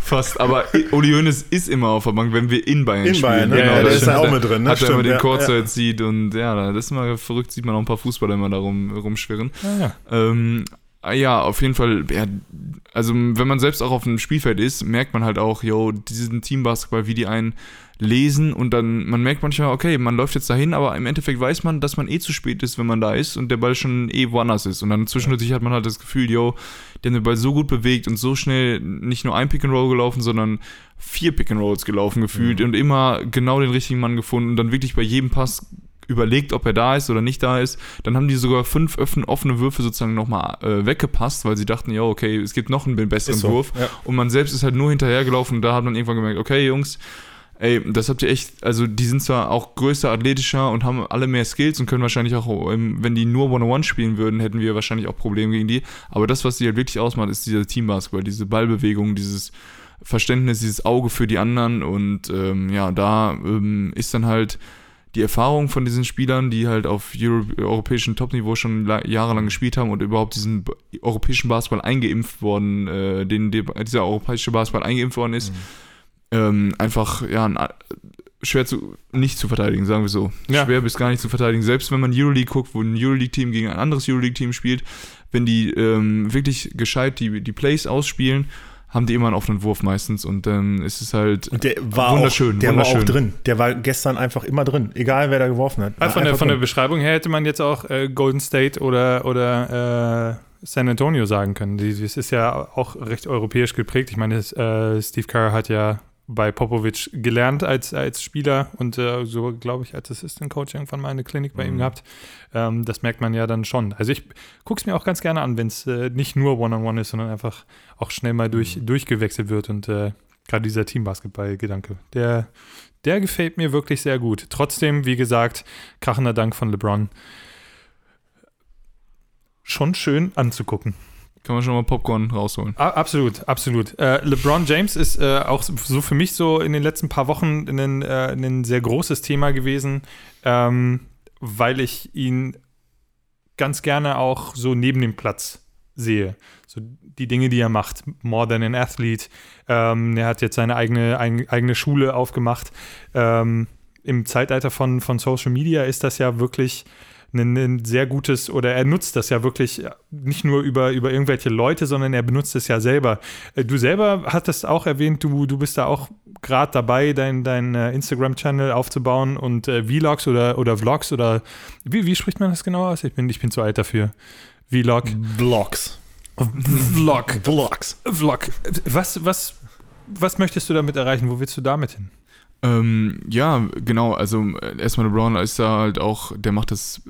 Fast, aber Uli Hoeneß ist immer auf der Bank, wenn wir in Bayern In spielen. Bayern, ne? Ja, ja, der ist stimmt. da auch mit drin, ne? Hat er immer Stimmt, den ja, Courtside sieht und ja, das ist immer verrückt, sieht man auch ein paar Fußballer immer da rum, rumschwirren. Ja, ja. Ähm, ah ja, auf jeden Fall, ja, also wenn man selbst auch auf dem Spielfeld ist, merkt man halt auch, yo, diesen Teambasketball, wie die einen lesen und dann, man merkt manchmal, okay, man läuft jetzt dahin, aber im Endeffekt weiß man, dass man eh zu spät ist, wenn man da ist und der Ball schon eh woanders ist und dann zwischendurch hat man halt das Gefühl, yo, der hat den Ball so gut bewegt und so schnell nicht nur ein Pick and Roll gelaufen, sondern vier Pick and Rolls gelaufen gefühlt und immer genau den richtigen Mann gefunden und dann wirklich bei jedem Pass überlegt, ob er da ist oder nicht da ist. Dann haben die sogar fünf offene Würfe sozusagen nochmal äh, weggepasst, weil sie dachten, ja, okay, es gibt noch einen besseren so, Wurf. ja. Und man selbst ist halt nur hinterhergelaufen und da hat man irgendwann gemerkt, okay, Jungs, ey, das habt ihr echt, also die sind zwar auch größer, athletischer und haben alle mehr Skills und können wahrscheinlich auch, ähm, wenn die nur One-on-One spielen würden, hätten wir wahrscheinlich auch Probleme gegen die. Aber das, was die halt wirklich ausmacht, ist dieser Teambasketball, diese Ballbewegung, dieses Verständnis, dieses Auge für die anderen und ähm, ja, da ähm, ist dann halt die Erfahrung von diesen Spielern, die halt auf Euro europäischem Topniveau schon la- jahrelang gespielt haben und überhaupt diesen europäischen Basketball eingeimpft worden, äh, den, dieser europäische Basketball eingeimpft worden ist, ähm, einfach ja ein, schwer zu nicht zu verteidigen, sagen wir so. Ja. Schwer bis gar nicht zu verteidigen. Selbst wenn man Euroleague guckt, wo ein Euroleague-Team gegen ein anderes Euroleague-Team spielt, wenn die ähm, wirklich gescheit die, die Plays ausspielen, haben die immer einen offenen Wurf meistens und dann ist es halt Und der war wunderschön, auch, der war auch wunderschön. drin. Der war gestern einfach immer drin. Egal, wer da geworfen hat. War von, der, von der. Beschreibung her hätte man jetzt auch äh, Golden State oder, oder äh, San Antonio sagen können. Das ist ja auch recht europäisch geprägt. Ich meine, es, äh, Steve Kerr hat ja bei Popovic gelernt als, als Spieler und äh, so, glaube ich, als Assistant Coach irgendwann mal eine Klinik bei ihm gehabt. Ähm, das merkt man ja dann schon. Also ich gucke es mir auch ganz gerne an, wenn es äh, nicht nur One-on-One ist, sondern einfach auch schnell mal durch, durchgewechselt wird und äh, gerade dieser Teambasketball-Gedanke, der, der gefällt mir wirklich sehr gut. Trotzdem, wie gesagt, krachender Dank von LeBron. Schon schön anzugucken. Kann man schon mal Popcorn rausholen. Absolut, absolut. Äh, LeBron James ist äh, auch so für mich so in den letzten paar Wochen ein, äh, sehr großes Thema gewesen, ähm, weil ich ihn ganz gerne auch so neben dem Platz sehe. So die Dinge, die er macht, more than an athlete. Ähm, er hat jetzt seine eigene, ein, eigene Schule aufgemacht. Ähm, Im Zeitalter von, von Social Media ist das ja wirklich ein, ein sehr gutes, oder er nutzt das ja wirklich nicht nur über, über irgendwelche Leute, sondern er benutzt es ja selber. Äh, Du selber hattest auch erwähnt, du, du bist da auch gerade dabei, dein, dein äh, Instagram-Channel aufzubauen und äh, Vlogs oder, oder Vlogs oder wie, wie spricht man das genau aus? Ich bin, ich bin zu alt dafür. Vlog. Vlogs. Vlog. Vlogs. Vlog. Was, was, was möchtest du damit erreichen? Wo willst du damit hin? Ähm, ja, genau. Also äh, erstmal LeBron ist da halt auch, der macht das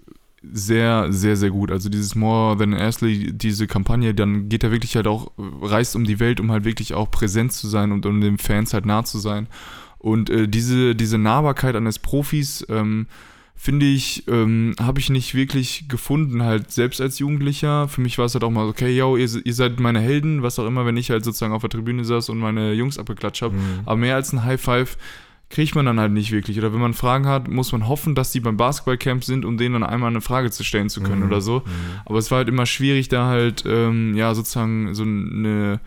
sehr, sehr, sehr gut. Also dieses More Than an Athlete, diese Kampagne, dann geht er wirklich halt auch, reist um die Welt, um halt wirklich auch präsent zu sein und um den Fans halt nah zu sein. Und äh, diese, diese Nahbarkeit eines Profis, ähm, finde ich, ähm, habe ich nicht wirklich gefunden, halt selbst als Jugendlicher. Für mich war es halt auch mal, so, okay, yo, ihr, ihr seid meine Helden, was auch immer, wenn ich halt sozusagen auf der Tribüne saß und meine Jungs abgeklatscht habe. Aber mehr als ein High Five kriegt man dann halt nicht wirklich. Oder wenn man Fragen hat, muss man hoffen, dass die beim Basketballcamp sind, um denen dann einmal eine Frage zu stellen zu können oder so. Aber es war halt immer schwierig, da halt, ähm, ja, sozusagen so eine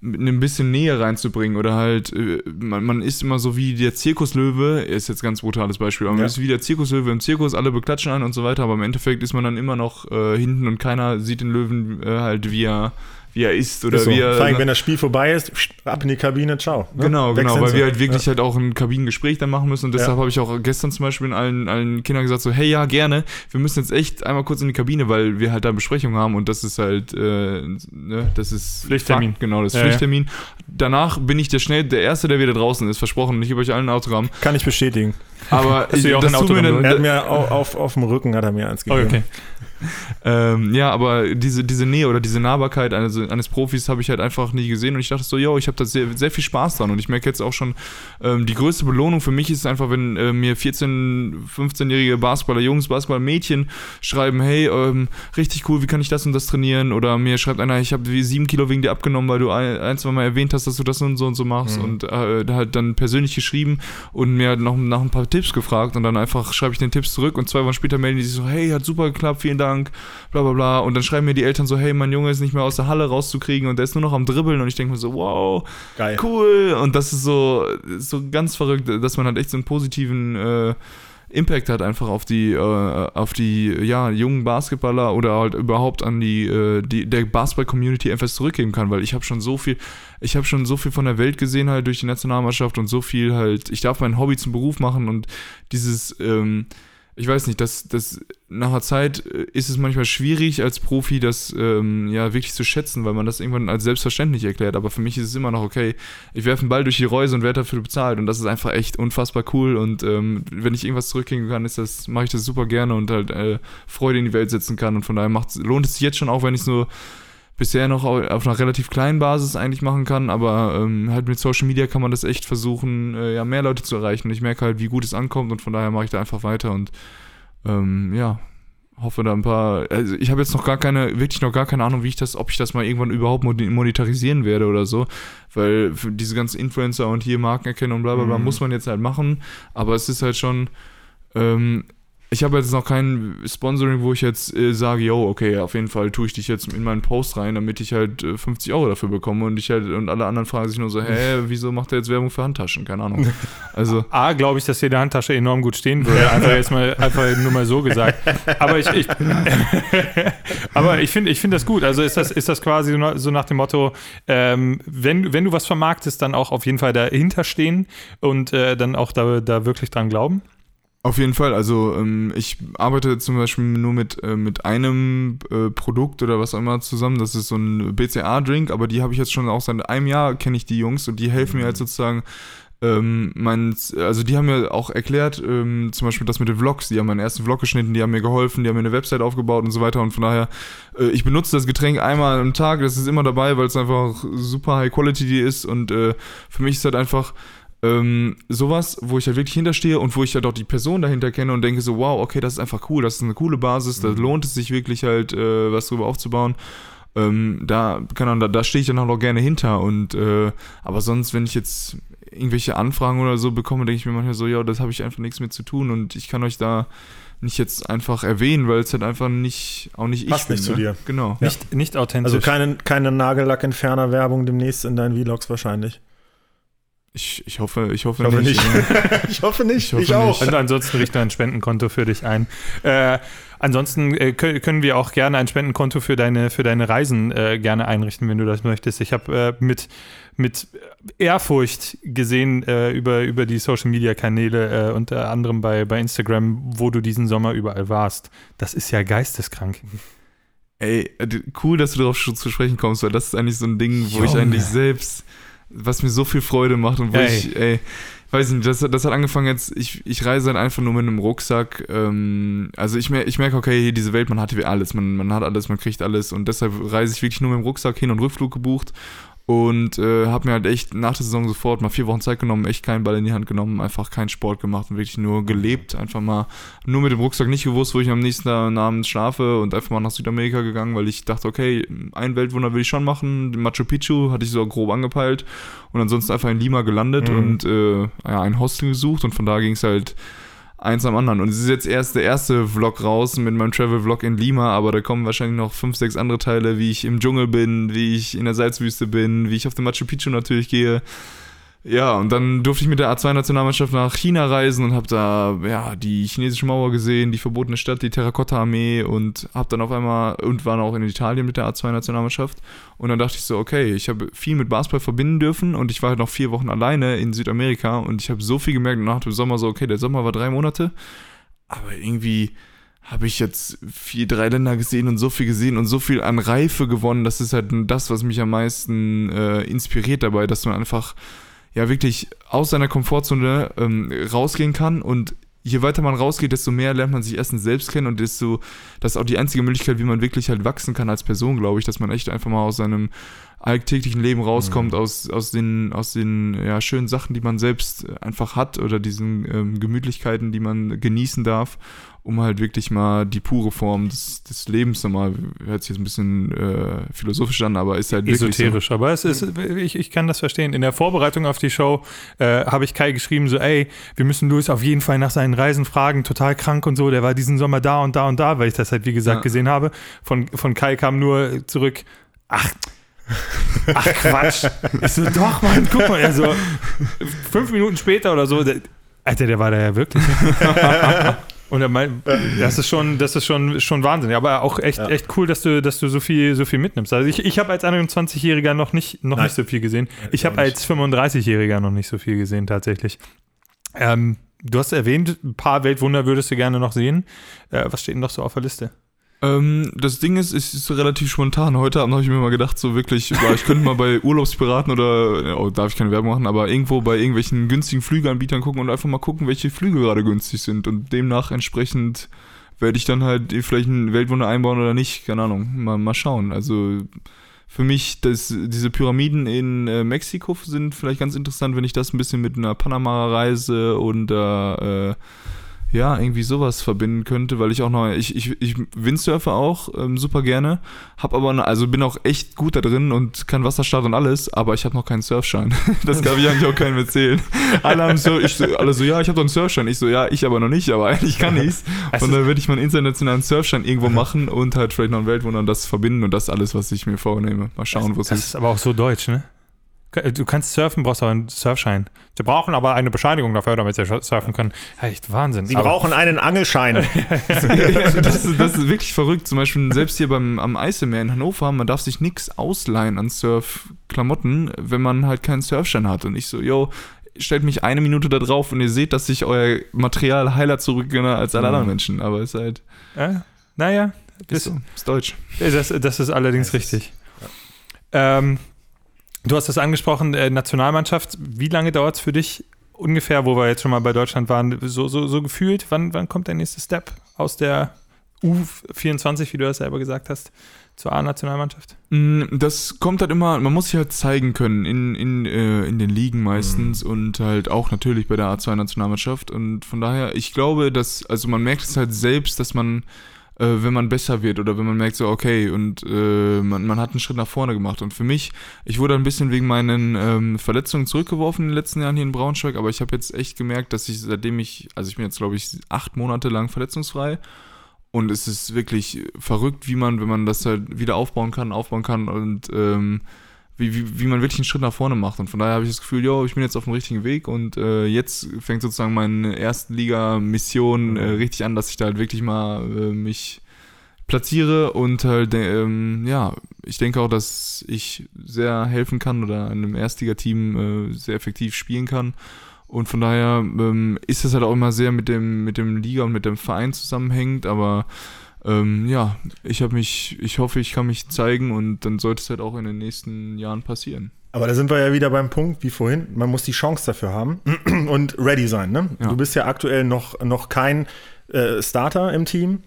ein bisschen Nähe reinzubringen oder halt, äh, man, man ist immer so wie der Zirkuslöwe, ist jetzt ein ganz brutales Beispiel, aber man Ja. ist wie der Zirkuslöwe im Zirkus, alle beklatschen einen und so weiter, aber im Endeffekt ist man dann immer noch äh, hinten und keiner sieht den Löwen äh, halt, wie er, wie er ist oder Ist so. wie er. Vor allem, wenn das Spiel vorbei ist, ab in die Kabine, ciao. ne? Genau, genau, weil wir halt wirklich halt auch ein Kabinengespräch dann machen müssen und deshalb Ja. habe ich auch gestern zum Beispiel allen, allen Kindern gesagt so, hey ja, gerne, wir müssen jetzt echt einmal kurz in die Kabine, weil wir halt da Besprechung haben und das ist halt, äh, ne, das ist Pflichttermin. Fakt, genau, das ist Ja, ja. Pflichttermin. Danach bin ich der schnell, der Erste, der wieder draußen ist, versprochen ich gebe euch allen ein Autogramm, Kann ich bestätigen. aber ja auch das tut mir dann, Er hat mir auf, auf, auf dem Rücken hat er mir eins Oh, gegeben. okay. Ähm, ja, aber diese, diese Nähe oder diese Nahbarkeit eines, eines Profis habe ich halt einfach nie gesehen und ich dachte so, yo, ich habe da sehr, sehr viel Spaß dran und ich merke jetzt auch schon, ähm, die größte Belohnung für mich ist einfach, wenn äh, mir 14-, 15-jährige Basketballer, Jungs, Basketball-Mädchen schreiben, hey, ähm, richtig cool, wie kann ich das und das trainieren oder mir schreibt einer, ich habe sieben Kilo wegen dir abgenommen, weil du ein, ein, zwei Mal erwähnt hast, dass du das und so und so machst und äh, halt dann persönlich geschrieben und mir noch nach ein paar Tipps gefragt und dann einfach schreibe ich den Tipps zurück und zwei Wochen später melden die sich so, hey, hat super geklappt, vielen Dank, bla bla bla. Und dann schreiben mir die Eltern so, hey, mein Junge ist nicht mehr aus der Halle rauszukriegen und der ist nur noch am Dribbeln und ich denke mir so, wow, Geil. cool. Und das ist so, so ganz verrückt, dass man halt echt so einen positiven äh, Impact hat einfach auf die, äh, auf die ja, jungen Basketballer oder halt überhaupt an die, äh, die der Basketball-Community etwas zurückgeben kann, weil ich habe schon so viel, ich habe schon so viel von der Welt gesehen halt durch die Nationalmannschaft und so viel halt, ich darf mein Hobby zum Beruf machen und dieses, ähm, ich weiß nicht, das, das nach einer Zeit äh, ist es manchmal schwierig als Profi, das ähm, ja wirklich zu schätzen, weil man das irgendwann als selbstverständlich erklärt. Aber für mich ist es immer noch okay. Ich werfe einen Ball durch die Reuse und werde dafür bezahlt und das ist einfach echt unfassbar cool. Und ähm, wenn ich irgendwas zurückkriegen kann, ist das mache ich das super gerne und halt äh, Freude in die Welt setzen kann. Und von daher lohnt es sich jetzt schon auch, wenn ich es nur bisher noch au- auf einer relativ kleinen Basis eigentlich machen kann, aber ähm, halt mit Social Media kann man das echt versuchen, äh, ja, mehr Leute zu erreichen. Und ich merke halt, wie gut es ankommt und von daher mache ich da einfach weiter und ähm, ja, hoffe da ein paar. Also ich habe jetzt noch gar keine, wirklich noch gar keine Ahnung, wie ich das, ob ich das mal irgendwann überhaupt monetarisieren werde oder so. Weil für diese ganzen Influencer und hier Markenerkennung und bla bla bla muss man jetzt halt machen. Aber es ist halt schon. Ähm, ich habe jetzt noch kein Sponsoring, wo ich jetzt äh, sage, yo, okay, auf jeden Fall tue ich dich jetzt in meinen Post rein, damit ich halt äh, 50 Euro dafür bekomme und ich halt und alle anderen fragen sich nur so, hä, wieso macht er jetzt Werbung für Handtaschen? Keine Ahnung. Also A, glaube ich, dass dir die Handtasche enorm gut stehen würde. Einfach jetzt mal, einfach nur mal so gesagt. Aber ich, ich aber ich finde, ich finde das gut. Also ist das, ist das quasi so nach- so nach dem Motto, ähm, wenn, wenn du was vermarktest, dann auch auf jeden Fall dahinter stehen und äh, dann auch da, da wirklich dran glauben. Auf jeden Fall, also ähm, ich arbeite zum Beispiel nur mit, äh, mit einem äh, Produkt oder was auch immer zusammen. Das ist so ein BCA-Drink, aber die habe ich jetzt schon auch seit einem Jahr kenne ich die Jungs und die helfen mir halt sozusagen. Ähm, mein, also die haben mir auch erklärt, ähm, zum Beispiel das mit den Vlogs, die haben meinen ersten Vlog geschnitten, die haben mir geholfen, die haben mir eine Website aufgebaut und so weiter und von daher, äh, ich benutze das Getränk einmal am Tag, das ist immer dabei, weil es einfach super High Quality ist und äh, für mich ist halt einfach, ähm, sowas, wo ich halt wirklich hinterstehe und wo ich halt auch die Person dahinter kenne und denke so, wow, okay, das ist einfach cool, das ist eine coole Basis, da lohnt es sich wirklich halt, äh, was drüber aufzubauen. Ähm, da, keine Ahnung, da, da stehe ich dann auch noch gerne hinter und, äh, aber sonst, wenn ich jetzt irgendwelche Anfragen oder so bekomme, denke ich mir manchmal so, ja, das habe ich einfach nichts mit zu tun und ich kann euch da nicht jetzt einfach erwähnen, weil es halt einfach nicht, auch nicht Passt ich bin. nicht zu ne? dir. Genau. Nicht, nicht authentisch. Also keine, keine Nagellack-Entferner-Werbung demnächst in deinen Vlogs wahrscheinlich. Ich, ich hoffe, ich hoffe, Ich hoffe nicht. nicht. ich hoffe nicht. Ich hoffe Ich, auch. Und ansonsten richten wir ein Spendenkonto für dich ein. Äh, ansonsten äh, kö- können wir auch gerne ein Spendenkonto für deine, für deine Reisen äh, gerne einrichten, wenn du das möchtest. Ich habe äh, mit, mit Ehrfurcht gesehen äh, über, über die Social Media Kanäle, äh, unter anderem bei, bei Instagram, wo du diesen Sommer überall warst. Das ist ja geisteskrank. Ey, cool, dass du darauf zu sprechen kommst, weil das ist eigentlich so ein Ding, wo ich Junge. eigentlich selbst, was mir so viel Freude macht und wo Ey. ich, ey, weiß nicht, das, das hat angefangen jetzt, ich, ich reise halt einfach nur mit einem Rucksack, ähm, also ich, mer ich merke, okay, hier diese Welt, man hat hier alles, man, man hat alles, man kriegt alles und deshalb reise ich wirklich nur mit dem Rucksack hin und Rückflug gebucht und äh, habe mir halt echt nach der Saison sofort mal vier Wochen Zeit genommen, echt keinen Ball in die Hand genommen, einfach keinen Sport gemacht und wirklich nur gelebt, einfach mal nur mit dem Rucksack nicht gewusst, wo ich am nächsten Abend schlafe und einfach mal nach Südamerika gegangen, weil ich dachte, okay, ein Weltwunder will ich schon machen. Machu Picchu hatte ich so grob angepeilt und ansonsten einfach in Lima gelandet Mhm. und äh, ja, ein Hostel gesucht und von da ging es halt eins am anderen. Und es ist jetzt erst der erste Vlog raus mit meinem Travel-Vlog in Lima, aber da kommen wahrscheinlich noch fünf, sechs andere Teile, wie ich im Dschungel bin, wie ich in der Salzwüste bin, wie ich auf dem Machu Picchu natürlich gehe. Ja, und dann durfte ich mit der A2-Nationalmannschaft nach China reisen und habe da ja die chinesische Mauer gesehen, die verbotene Stadt, die Terrakotta-Armee und habe dann auf einmal und war auch in Italien mit der A2-Nationalmannschaft und dann dachte ich so, okay, ich habe viel mit Basketball verbinden dürfen und ich war halt noch vier Wochen alleine in Südamerika und ich habe so viel gemerkt nach dem Sommer so, okay, der Sommer war drei Monate, aber irgendwie habe ich jetzt vier, drei Länder gesehen und so viel gesehen und so viel an Reife gewonnen. Das ist halt das, was mich am meisten äh, inspiriert dabei, dass man einfach ja wirklich aus seiner Komfortzone ähm, rausgehen kann. Und je weiter man rausgeht, desto mehr lernt man sich erstens selbst kennen und desto, das ist auch die einzige Möglichkeit, wie man wirklich halt wachsen kann als Person, glaube ich, dass man echt einfach mal aus seinem alltäglichen Leben rauskommt, aus, aus den, aus den ja, schönen Sachen, die man selbst einfach hat oder diesen ähm, Gemütlichkeiten, die man genießen darf, um halt wirklich mal die pure Form des, des Lebens nochmal, hört sich jetzt ein bisschen äh, philosophisch an, aber ist halt wirklich so. Esoterisch, aber es ist, ich, ich kann das verstehen. In der Vorbereitung auf die Show äh, habe ich Kai geschrieben, so, ey, wir müssen Luis auf jeden Fall nach seinen Reisen fragen, total krank und so, der war diesen Sommer da und da und da, weil ich das halt, wie gesagt, Ja. gesehen habe. Von, von Kai kam nur zurück, ach, ach Quatsch. Ich so, doch, Mann, guck mal, er so, fünf Minuten später oder so, der, Alter, der war da ja wirklich. Und er meint, das ist schon, das ist schon, schon Wahnsinn. Aber auch echt, Ja. echt cool, dass du, dass du so viel, so viel mitnimmst. Also ich, ich habe als 21-Jähriger noch nicht, noch Nein. nicht so viel gesehen. Ich habe als 35-Jähriger noch nicht so viel gesehen, tatsächlich. Ähm, Du hast erwähnt, ein paar Weltwunder würdest du gerne noch sehen. Äh, was steht denn noch so auf der Liste? Ähm, das Ding ist, es ist relativ spontan. Heute Abend habe ich mir mal gedacht, so wirklich, ich könnte mal bei Urlaubspiraten oder, oh, darf ich keine Werbung machen, aber irgendwo bei irgendwelchen günstigen Flügeanbietern gucken und einfach mal gucken, welche Flüge gerade günstig sind und demnach entsprechend werde ich dann halt vielleicht ein Weltwunder einbauen oder nicht, keine Ahnung, mal, mal schauen. Also für mich, das, diese Pyramiden in äh, Mexiko sind vielleicht ganz interessant, wenn ich das ein bisschen mit einer Panama-Reise und äh, äh, ja, irgendwie sowas verbinden könnte, weil ich auch noch, ich, ich, ich Windsurfe auch ähm, super gerne, hab aber, noch, also bin auch echt gut da drin und kann Wasserstart und alles, aber ich habe noch keinen Surfschein. Das darf ich eigentlich auch keinem erzählen. Alle haben so, ich alle so, ja, ich habe doch einen Surfschein. Ich so, ja, ich aber noch nicht, aber eigentlich kann ich's. Und dann würde ich meinen internationalen Surfschein irgendwo machen und halt vielleicht noch einen Weltwunder und das verbinden und das alles, was ich mir vornehme. Mal schauen, wo es Das ist. ist aber auch so deutsch, ne? Du kannst surfen, brauchst aber einen Surfschein. Sie brauchen aber eine Bescheinigung dafür, damit sie surfen können. Ja, echt Wahnsinn. Sie aber, brauchen einen Angelschein. Ja, das, ist, das ist wirklich verrückt. Zum Beispiel selbst hier beim, am Eiselmeer in Hannover, man darf sich nichts ausleihen an Surfklamotten, wenn man halt keinen Surfschein hat. Und ich so, yo, stellt mich eine Minute da drauf und ihr seht, dass ich euer Material heiler zurückgebe als alle anderen Menschen. Aber ist halt, äh, naja, ist, das, so, ist deutsch. das, das ist allerdings richtig. Ähm, du hast das angesprochen, äh, Nationalmannschaft. Wie lange dauert es für dich ungefähr, wo wir jetzt schon mal bei Deutschland waren, so, so, so gefühlt? Wann, wann kommt der nächste Step aus der U24, wie du das selber gesagt hast, zur A-Nationalmannschaft? Mm, Das kommt halt immer, man muss sich halt zeigen können in, in, äh, in den Ligen meistens und halt auch natürlich bei der A2-Nationalmannschaft. Und von daher, ich glaube, dass, also man merkt es halt selbst, dass man, äh, wenn man besser wird oder wenn man merkt so, okay, und äh, man, man hat einen Schritt nach vorne gemacht. Und für mich, ich wurde ein bisschen wegen meinen ähm, Verletzungen zurückgeworfen in den letzten Jahren hier in Braunschweig, aber ich habe jetzt echt gemerkt, dass ich, seitdem ich, also ich bin jetzt, glaube ich, acht Monate lang verletzungsfrei. Und es ist wirklich verrückt, wie man, wenn man das halt wieder aufbauen kann, aufbauen kann und ähm, wie, wie, wie man wirklich einen Schritt nach vorne macht. Und von daher habe ich das Gefühl, yo, ich bin jetzt auf dem richtigen Weg und äh, jetzt fängt sozusagen meine Erstliga-Mission äh, richtig an, dass ich da halt wirklich mal äh, mich platziere und halt, äh, ähm, ja, ich denke auch, dass ich sehr helfen kann oder in einem Erstligateam äh, sehr effektiv spielen kann. Und von daher ähm, ist es halt auch immer sehr mit dem, mit dem Liga und mit dem Verein zusammenhängend, aber ähm, ja, ich habe mich, ich hoffe, ich kann mich zeigen und dann sollte es halt auch in den nächsten Jahren passieren. Aber da sind wir ja wieder beim Punkt, wie vorhin, man muss die Chance dafür haben und ready sein. Ne? Ja. Du bist ja aktuell noch, noch kein äh, Starter im Team.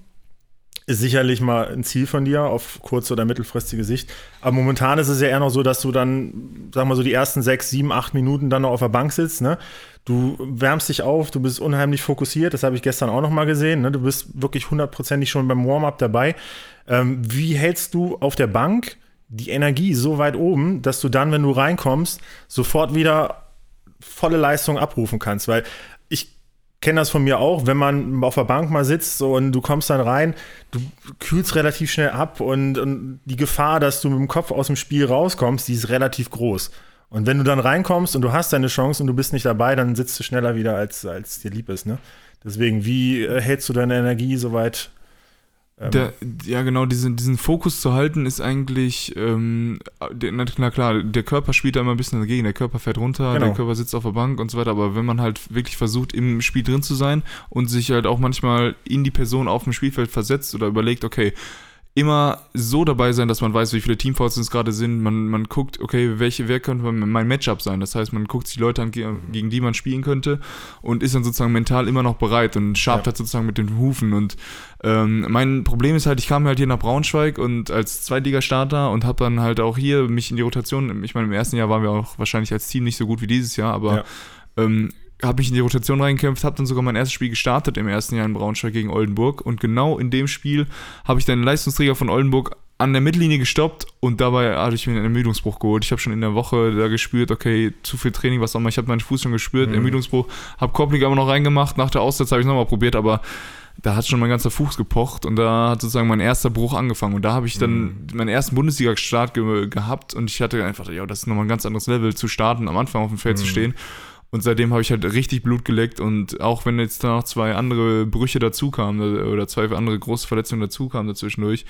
Ist sicherlich mal ein Ziel von dir auf kurz- oder mittelfristige Sicht. Aber momentan ist es ja eher noch so, dass du dann, sag mal so, die ersten sechs, sieben, acht Minuten dann noch auf der Bank sitzt. Ne? Du wärmst dich auf, du bist unheimlich fokussiert. Das habe ich gestern auch noch mal gesehen. Ne? Du bist wirklich hundertprozentig schon beim Warm-up dabei. Ähm, wie hältst du auf der Bank die Energie so weit oben, dass du dann, wenn du reinkommst, sofort wieder volle Leistung abrufen kannst? Weil kenne das von mir auch, wenn man auf der Bank mal sitzt und du kommst dann rein, du kühlst relativ schnell ab und, und die Gefahr, dass du mit dem Kopf aus dem Spiel rauskommst, die ist relativ groß. Und wenn du dann reinkommst und du hast deine Chance und du bist nicht dabei, dann sitzt du schneller wieder, als, als dir lieb ist. Ne? Deswegen, wie äh, hältst du deine Energie so weit? Ähm, Der, ja, genau, diesen, diesen Fokus zu halten ist eigentlich, ähm, der, na klar, der Körper spielt da immer ein bisschen dagegen. Der Körper fährt runter, Genau. der Körper sitzt auf der Bank und so weiter. Aber wenn man halt wirklich versucht, im Spiel drin zu sein und sich halt auch manchmal in die Person auf dem Spielfeld versetzt oder überlegt, okay, immer so dabei sein, dass man weiß, wie viele Teamfouls es gerade sind. Man, man guckt, okay, welche, wer könnte mein Matchup sein? Das heißt, man guckt sich die Leute an, ge- gegen die man spielen könnte und ist dann sozusagen mental immer noch bereit und schabt Ja. halt sozusagen mit den Hufen. Und ähm, mein Problem ist halt, ich kam halt hier nach Braunschweig und als Zweitligastarter und habe dann halt auch hier mich in die Rotation, ich meine, im ersten Jahr waren wir auch wahrscheinlich als Team nicht so gut wie dieses Jahr, aber Ja. ähm, habe mich in die Rotation reingekämpft, habe dann sogar mein erstes Spiel gestartet im ersten Jahr in Braunschweig gegen Oldenburg und genau in dem Spiel habe ich dann den Leistungsträger von Oldenburg an der Mittellinie gestoppt und dabei hatte ich mir einen Ermüdungsbruch geholt. Ich habe schon in der Woche da gespürt, okay, zu viel Training, was auch immer. Ich habe meinen Fuß schon gespürt, Mhm. Ermüdungsbruch, habe Kopfliga aber noch reingemacht. Nach der Auszeit habe ich nochmal probiert, aber da hat schon mein ganzer Fuß gepocht und da hat sozusagen mein erster Bruch angefangen. Und da habe ich dann Mhm. meinen ersten Bundesliga-Start ge gehabt und ich hatte einfach, ja, das ist nochmal ein ganz anderes Level zu starten, am Anfang auf dem Feld zu Mhm. stehen. Und seitdem habe ich halt richtig Blut geleckt und auch wenn jetzt da noch zwei andere Brüche dazu kamen oder zwei andere große Verletzungen dazu kamen dazwischendurch,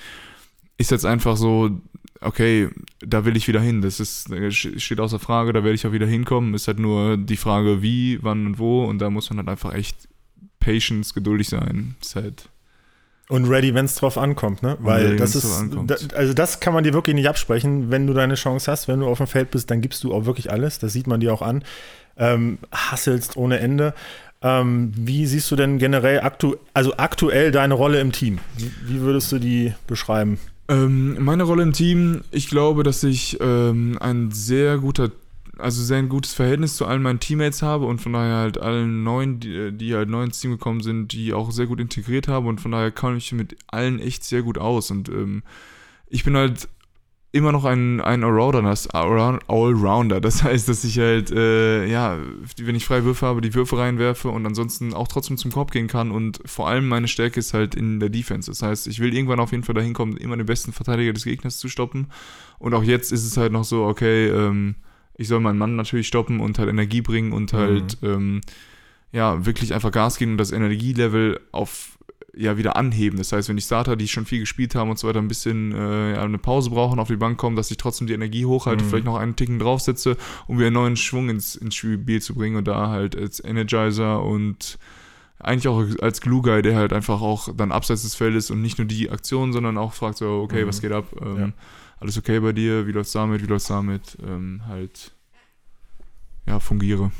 ist jetzt einfach so, okay, da will ich wieder hin. Das ist, steht außer Frage, da werde ich auch wieder hinkommen. Ist halt nur die Frage, wie, wann und wo. Und da muss man halt einfach echt patience, geduldig sein. Ist halt. Und ready, wenn es drauf ankommt, ne? Weil ready, das ist, da, also das kann man dir wirklich nicht absprechen. Wenn du deine Chance hast, wenn du auf dem Feld bist, dann gibst du auch wirklich alles. Das sieht man dir auch an. Ähm, hasselst ohne Ende. Ähm, wie siehst du denn generell aktu also aktuell deine Rolle im Team? Wie, würdest du die beschreiben? Ähm, meine Rolle im Team, ich glaube, dass ich ähm, ein sehr guter, also sehr ein gutes Verhältnis zu allen meinen Teammates habe und von daher halt allen neuen, die, die halt neu ins Team gekommen sind, die auch sehr gut integriert habe und von daher kann ich mit allen echt sehr gut aus und ähm, ich bin halt immer noch ein, ein Allrounder, das Allround- Allrounder. Das heißt, dass ich halt, äh, ja, wenn ich freie Würfe habe, die Würfe reinwerfe und ansonsten auch trotzdem zum Korb gehen kann. Und vor allem meine Stärke ist halt in der Defense. Das heißt, ich will irgendwann auf jeden Fall dahin kommen, immer den besten Verteidiger des Gegners zu stoppen. Und auch jetzt ist es halt noch so, okay, ähm, ich soll meinen Mann natürlich stoppen und halt Energie bringen und halt, ähm, ja, wirklich einfach Gas geben und das Energielevel auf ja wieder anheben. Das heißt, wenn die Starter, die schon viel gespielt haben und so weiter, ein bisschen äh, eine Pause brauchen, auf die Bank kommen, dass ich trotzdem die Energie hochhalte, Mhm. vielleicht noch einen Ticken draufsetze, um wieder einen neuen Schwung ins, ins Spiel zu bringen und da halt als Energizer und eigentlich auch als Glue Guy, der halt einfach auch dann abseits des Feldes und nicht nur die Aktion, sondern auch fragt so, okay, Mhm. was geht ab? Ähm, Ja. Alles okay bei dir? Wie läuft's damit? Wie läuft's damit? Ähm, halt, ja, fungiere.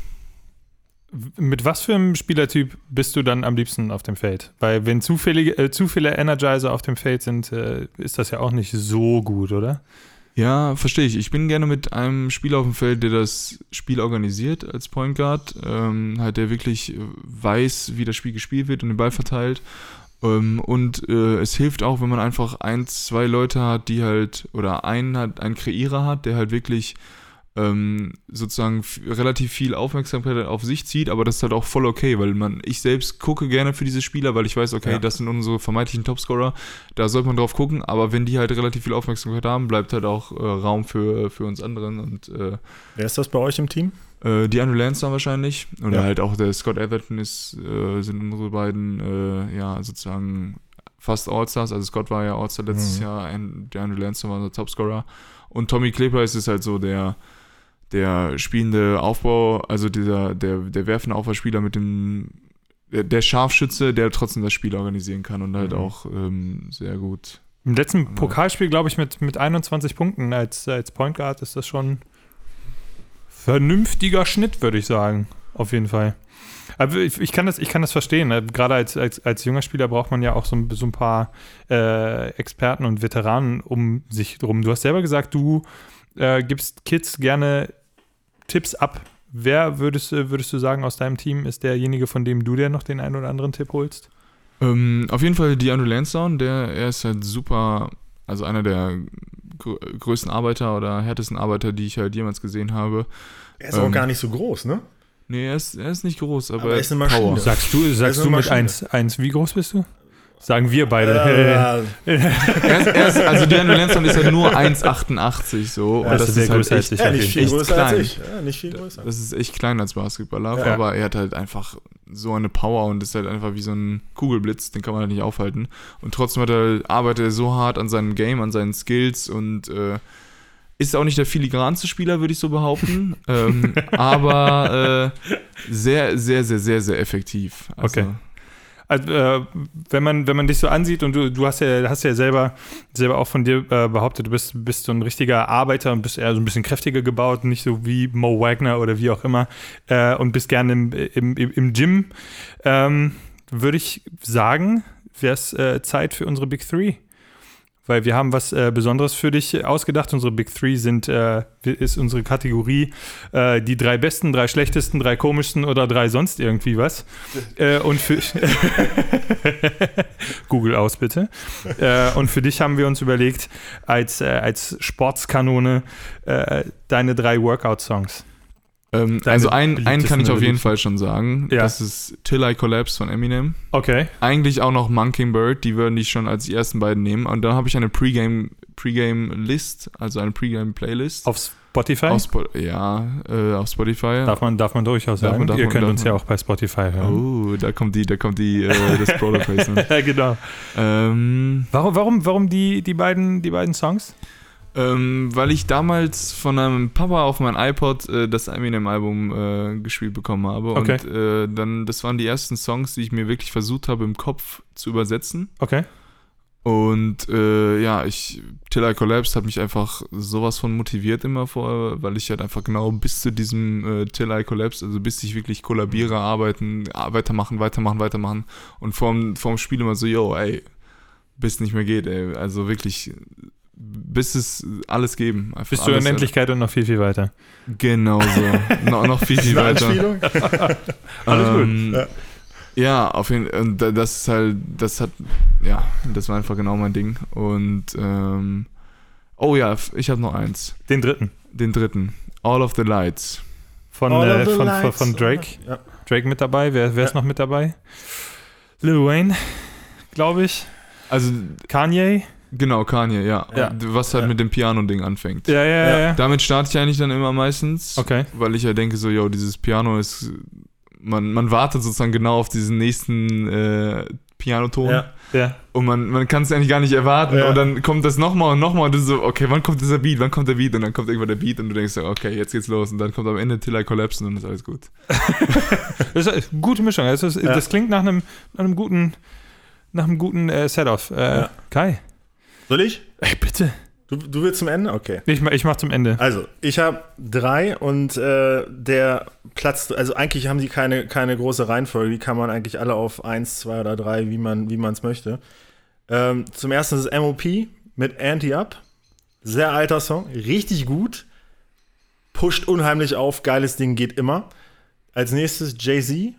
Mit was für einem Spielertyp bist du dann am liebsten auf dem Feld? Weil wenn zu viele, äh, zu viele Energizer auf dem Feld sind, äh, ist das ja auch nicht so gut, oder? Ja, verstehe ich. Ich bin gerne mit einem Spieler auf dem Feld, der das Spiel organisiert als Point Guard, ähm, halt der wirklich äh, weiß, wie das Spiel gespielt wird und den Ball verteilt. Ähm, und äh, es hilft auch, wenn man einfach ein, zwei Leute hat, die halt, oder einen hat, einen Kreierer hat, der halt wirklich ähm, sozusagen relativ viel Aufmerksamkeit auf sich zieht, aber das ist halt auch voll okay, weil man, ich selbst gucke gerne für diese Spieler, weil ich weiß, okay, Ja. das sind unsere vermeintlichen Topscorer, da sollte man drauf gucken, aber wenn die halt relativ viel Aufmerksamkeit haben, bleibt halt auch äh, Raum für, für uns anderen und äh, Wer ist das bei euch im Team? äh, die Andrew Lansdowne wahrscheinlich oder Ja. halt auch der Scott Everton ist, äh, sind unsere beiden, äh, ja, sozusagen fast All-Stars, also Scott war ja All-Star letztes Mhm. Jahr, der Andrew Lansdowne war unser Topscorer und Tommy Kleber ist es halt so der der spielende Aufbau, also dieser, der, der werfende Aufbauspieler mit dem, der, Scharfschütze, der trotzdem das Spiel organisieren kann und halt Mhm. auch ähm, sehr gut. Im letzten Pokalspiel, glaube ich, mit, mit 21 Punkten als, als Point Guard ist das schon vernünftiger Schnitt, würde ich sagen. Auf jeden Fall. Aber ich, ich, kann, das, ich kann das verstehen. ne? Gerade als, als, als junger Spieler braucht man ja auch so, ein- so ein paar äh, Experten und Veteranen um sich drum. Du hast selber gesagt, du äh, gibst Kids gerne Tipps ab. Wer würdest, du- würdest du sagen aus deinem Team ist derjenige, von dem du dir noch den einen oder anderen Tipp holst? Ähm, auf jeden Fall die Andrew Lansdowne, der, er ist halt super, also einer der grö größten Arbeiter oder härtesten Arbeiter, die ich halt jemals gesehen habe. Er ist auch Ähm, gar nicht so groß, ne? Nee, er ist, er ist nicht groß, aber, Aber er ist eine Maschine. Sagst du, sagst eine du mit Maschine. 1, wie groß bist du? Sagen wir beide. Ja, ja. Er ist, er ist, also Andrew Lansdowne ist halt nur 1,88 so. Ja, und das ist der größer als echt, ich. ja, nicht viel echt größer als klein. ich. Ja, nicht viel größer. Das ist echt klein als Basketballer, Ja. aber er hat halt einfach so eine Power und ist halt einfach wie so ein Kugelblitz, den kann man halt nicht aufhalten. Und trotzdem hat er, arbeitet er so hart an seinem Game, an seinen Skills und äh, ist auch nicht der filigranste Spieler, würde ich so behaupten, ähm, aber äh, sehr, sehr, sehr, sehr, sehr effektiv. Also, Okay. Also, äh, wenn, man, wenn man dich so ansieht und du, du hast ja, hast ja selber, selber auch von dir äh, behauptet, du bist, bist so ein richtiger Arbeiter und bist eher so ein bisschen kräftiger gebaut, nicht so wie Mo Wagner oder wie auch immer äh, und bist gerne im, im, im, Gym, ähm, würde ich sagen, wäre es äh, Zeit für unsere Big Three. Weil wir haben was äh, Besonderes für dich ausgedacht. Unsere Big Three sind, äh, ist unsere Kategorie äh, die drei besten, drei schlechtesten, drei komischsten oder drei sonst irgendwie was. Äh, und für Google aus bitte. Äh, und für dich haben wir uns überlegt, als, äh, als Sportskanone deine drei Workout-Songs. Ähm, also einen, einen kann ich auf jeden Fall schon sagen. Ja. Das ist Till I Collapse von Eminem. Okay. Eigentlich auch noch Mockingbird, die würden die schon als die ersten beiden nehmen. Und dann habe ich eine Pre-Game-List, also eine Pre-Game-Playlist. Auf Spotify? Auf Spo ja, äh, auf Spotify. darf, man, darf man durchaus Darf sagen. man, darf Ihr man, könnt darf uns man. ja auch bei Spotify hören. Oh, da kommt die, da kommt die, äh, das Product Placement. Ja, genau. ähm, Warum, warum, warum die, die, beiden, die beiden Songs? Ähm, weil ich damals von einem Papa auf mein iPod äh, das Eminem-Album äh, gespielt bekommen habe. Okay. Und äh, dann, das waren die ersten Songs, die ich mir wirklich versucht habe, im Kopf zu übersetzen. Okay. Und äh, ja, ich, Till I Collapsed hat mich einfach sowas von motiviert immer vor, weil ich halt einfach genau bis zu diesem äh, Till I Collapsed, also bis ich wirklich kollabiere, arbeiten, ah, weitermachen, weitermachen, weitermachen und vorm, vorm Spiel immer so, yo, ey, bis nicht mehr geht, ey. Also wirklich, bis es alles geben. Einfach Bis zur Unendlichkeit und noch viel, viel weiter. Genau so. no, noch viel, viel weiter. Alles gut. Ähm, Ja. ja. auf jeden Fall. Das ist halt, das hat, ja, das war einfach genau mein Ding. Und, ähm, oh ja, ich habe noch eins. Den dritten. Den dritten. All of the Lights. Von, äh, of the von, von, lights. von Drake. Ja. Drake mit dabei. Wer, wer ist noch mit dabei? Lil Wayne, glaube ich. Also, Kanye. Genau, Kanye, ja. Ja. Was halt Ja. mit dem Piano-Ding anfängt. Ja, ja, ja. Ja. ja. Damit starte ich eigentlich dann immer meistens. Okay. Weil ich ja denke, so, yo, dieses Piano ist. Man, man wartet sozusagen genau auf diesen nächsten äh, Pianoton. Ja. Ja. Und man, man kann es eigentlich gar nicht erwarten. Ja. Und dann kommt das nochmal und nochmal und du so, okay, wann kommt dieser Beat? Wann kommt der Beat? Und dann kommt irgendwann der Beat und du denkst so, okay, jetzt geht's los. Und dann kommt am Ende Till I Collapse und dann ist alles gut. Das ist eine gute Mischung. Das, ist, Ja. das klingt nach einem, nach einem guten, nach einem guten äh, Set-Off. Äh, Ja. Kai. Soll ich? Ey, bitte. Du, du willst zum Ende? Okay. Ich, mach- ich mach zum Ende. Also, ich habe drei und äh, der Platz, also eigentlich haben die keine, keine große Reihenfolge, die kann man eigentlich alle auf eins, zwei oder drei, wie man wie es möchte. Ähm, zum ersten ist es MOP mit Anti-Up. Sehr alter Song, richtig gut. Pusht unheimlich auf, geiles Ding geht immer. Als nächstes Jay-Z.